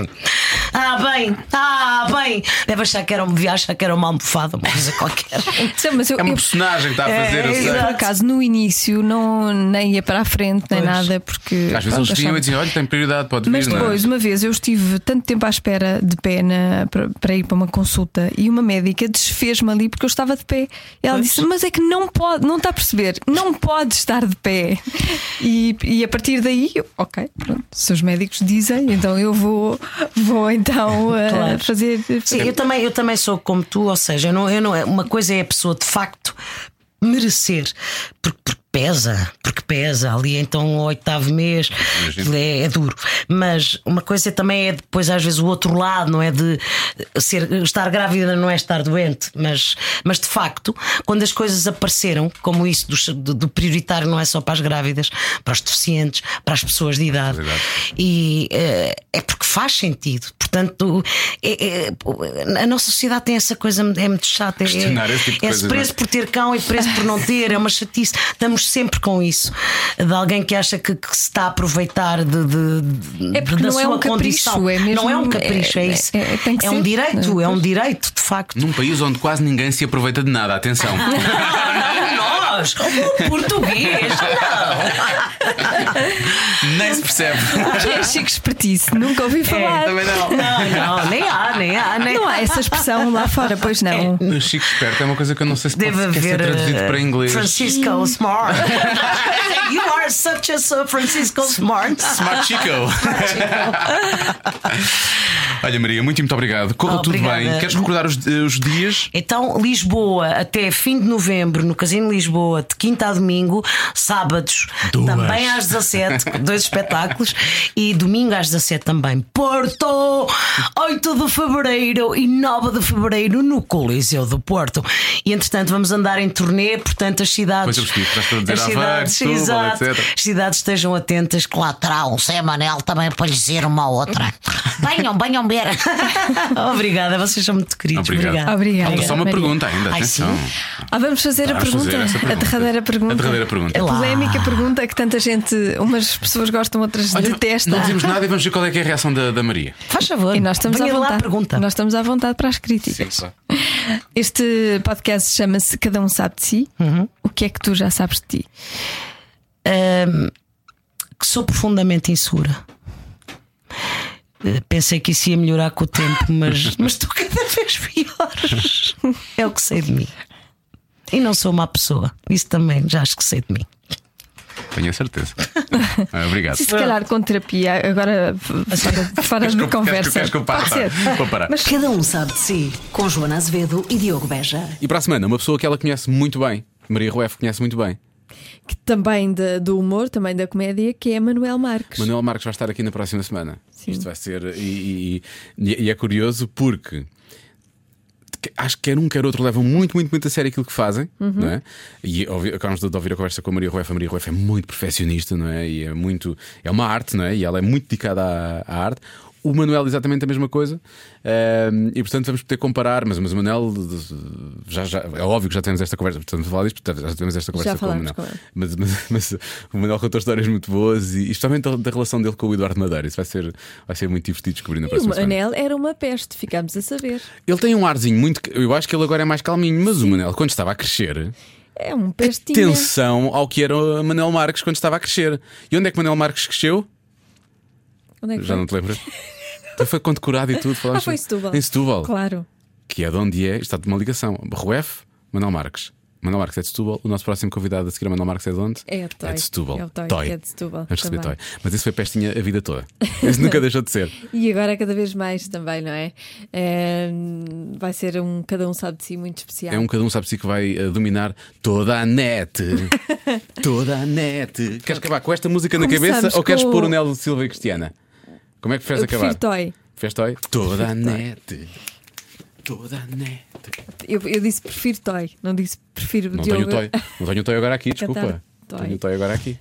Ah, bem, ah, bem. Deve achar que era, um- devia achar que era uma almofada, uma coisa qualquer. *laughs*
Sim, mas eu,
É uma
eu-
personagem que está a
É,
fazer, sei.
eu, por acaso, no início, não, nem ia para a frente, nem
Pois.
nada, porque.
Às vezes eles vinham e diziam: olha, tem prioridade, pode
Mas
vir, não é?
depois, uma vez, eu estive tanto tempo à espera de pé na- para, para ir para uma consulta e uma médica desfez-me ali porque eu estava de pé. Ela
Pois.
disse: Mas é que não pode, não está a perceber, não pode estar de pé. *laughs* E, e a partir daí, eu, ok, pronto, se os médicos dizem, então eu vou, vou então *laughs* eh,
Claro.
fazer.
Sim, eu também, eu também sou como tu, ou seja, eu não, eu não, uma coisa é a pessoa de facto merecer, porque, porque pesa, porque pesa ali então o oitavo mês é, é duro. Mas uma coisa também é depois às vezes o outro lado, não é de ser estar grávida não é estar doente, mas, mas de facto, quando as coisas apareceram, como isso do, do- prioritário não é só para as grávidas, para os deficientes, para as pessoas de idade,
Idade.
e eh, é porque faz sentido. Portanto, é- é- a nossa sociedade tem essa coisa, é muito chata. É,
tipo
é
não é?
por ter cão e preço por não ter, é uma chatice. Estamos sempre com isso. De alguém que acha que, que se está a aproveitar de, de-
É porque
da
não é
sua
um capricho,
condição.
é mesmo-
não é um capricho, é,
é-
isso.
é- tem que
um
ser.
direito, é um direito, de facto.
Num país onde quase ninguém se aproveita de nada, atenção. *laughs*
Nós, o português,
Nem se percebe.
Que é chique expertise, nunca ouvi falar.
Também não.
não. Não, nem há, nem há, nem
Não há essa expressão lá fora, pois não.
No Chico Esperto é uma coisa que eu não sei se
Deve
pode sequer ser
haver
traduzido
eh,
para inglês.
Francisco Smart. *laughs* you are such a Francisco Smart. *laughs*
Smart Chico. Olha, Maria, muito, muito obrigado. Corra tudo
Obrigada.
bem. Queres recordar os, os dias?
Então, Lisboa, até fim de novembro, no Casino Lisboa, de quinta a domingo, sábados
Duas.
também às 17, *laughs* dois espetáculos, e domingo às 17 também. Porto, 8 de fevereiro e 9 de fevereiro no Coliseu do Porto. E entretanto, vamos andar em turnê, portanto, as cidades.
Pois eu percebi, dizer
as
Aveiro,
cidades,
Setúbal,
exato,
etc.
as cidades estejam atentas, que lá terá um Zé Manel também para lhe dizer uma outra. *laughs* Venham, venham ver. *laughs* Obrigada, vocês são muito queridos.
Obrigado.
Obrigada.
Obrigada.
Falta só uma
Maria.
pergunta ainda,
Ai,
atenção.
Ah, vamos fazer a
Vamos
pergunta.
fazer essa
A
pergunta.
derradeira pergunta.
A derradeira pergunta.
Lá.
Polémica pergunta que tanta gente, umas pessoas gostam, outras
Olha,
detestam.
Não dizemos nada e vamos ver qual é, que é a reação da, da Maria.
Faz favor.
E nós estamos
Venha
à
lá a
vontade.
pergunta.
Nós estamos à vontade para as críticas.
claro. *laughs*
Este podcast chama-se Cada um sabe de si.
Uhum.
O que é que tu já sabes de ti?
Ahm, que sou profundamente insegura. Eh, Pensei que isso ia melhorar com o tempo, mas, *laughs* mas estou cada vez pior. *laughs* É o que sei de mim. E não sou má pessoa. Isso também já acho que sei de mim.
Tenho a certeza. *laughs* Ah, Obrigado.
Se, se calhar com terapia, agora fora, fora de
que eu-
conversa.
queres que eu pare?
Pode ser.
Vou parar.
Mas
Cada um sabe de si. Com Joana Azevedo e Diogo Beja.
E para a semana, uma pessoa que ela conhece muito bem, Maria Rueff conhece muito bem.
que também da- do humor, também da comédia, que é Manuel Marques.
Manuel Marques vai estar aqui na próxima semana.
Sim.
Isto vai ser. E, e- e- e é curioso porque. Acho que quer um, quer outro levam muito, muito, muito a sério aquilo que fazem,
Uhum.
não é? E ouvi- acabamos de, de ouvir a conversa com a Maria Rueff. A Maria Rueff é muito perfeccionista, não é? E é muito. É uma arte, não é? E ela é muito dedicada à, à arte. O Manuel, exatamente a mesma coisa. E portanto vamos poder comparar. Mas, mas o Manuel, já, já, é óbvio que já temos esta conversa. Portanto, falar disto, porque já tivemos esta conversa com o Manuel.
com ele.
Mas, mas, *laughs* mas o Manuel contou histórias muito boas e especialmente da, da relação dele com o Eduardo Madeira. Isso vai ser, vai ser muito divertido descobrir na
E o
próxima semana.
Era uma peste, ficámos a saber.
Ele tem um arzinho muito. Eu acho que ele agora é mais calminho, mas o Manel, quando estava a crescer,
É um pestinho.
atenção ao que era o Manuel Marques quando estava a crescer. E onde é que Manuel Marques cresceu?
Onde é que
Já
foi?
não te lembras? Então foi condecorado e tudo.
Ah, foi em Setúbal.
Em Setúbal.
Claro.
Que é de onde é. Está de uma ligação. Ruef, Manuel Marques. Manuel Marques é de Setúbal. O nosso próximo convidado a seguir a Manuel Marques é de onde?
É o Toy.
de Setúbal.
É o Toy, que é de Setúbal
Vamos receber. Toy. Mas esse foi pestinha a vida toda. Esse nunca *laughs* deixou de ser.
E agora cada vez mais também, não é? É, vai ser um cada um sabe de si muito especial.
É um cada um sabe se que vai eh, dominar toda a net. *laughs* toda a net. Queres acabar com esta música na
Começamos
cabeça ou queres
com-
pôr o Nelo Silva e Cristiana? Como é que
Eu
acabar?
prefiro Toy.
Fez Toy? Toda a net. Toda a net.
Eu, eu disse prefiro Toy, não disse prefiro
Não tenho Toy. Não tenho Toy agora aqui, desculpa. Tenho Toy agora aqui.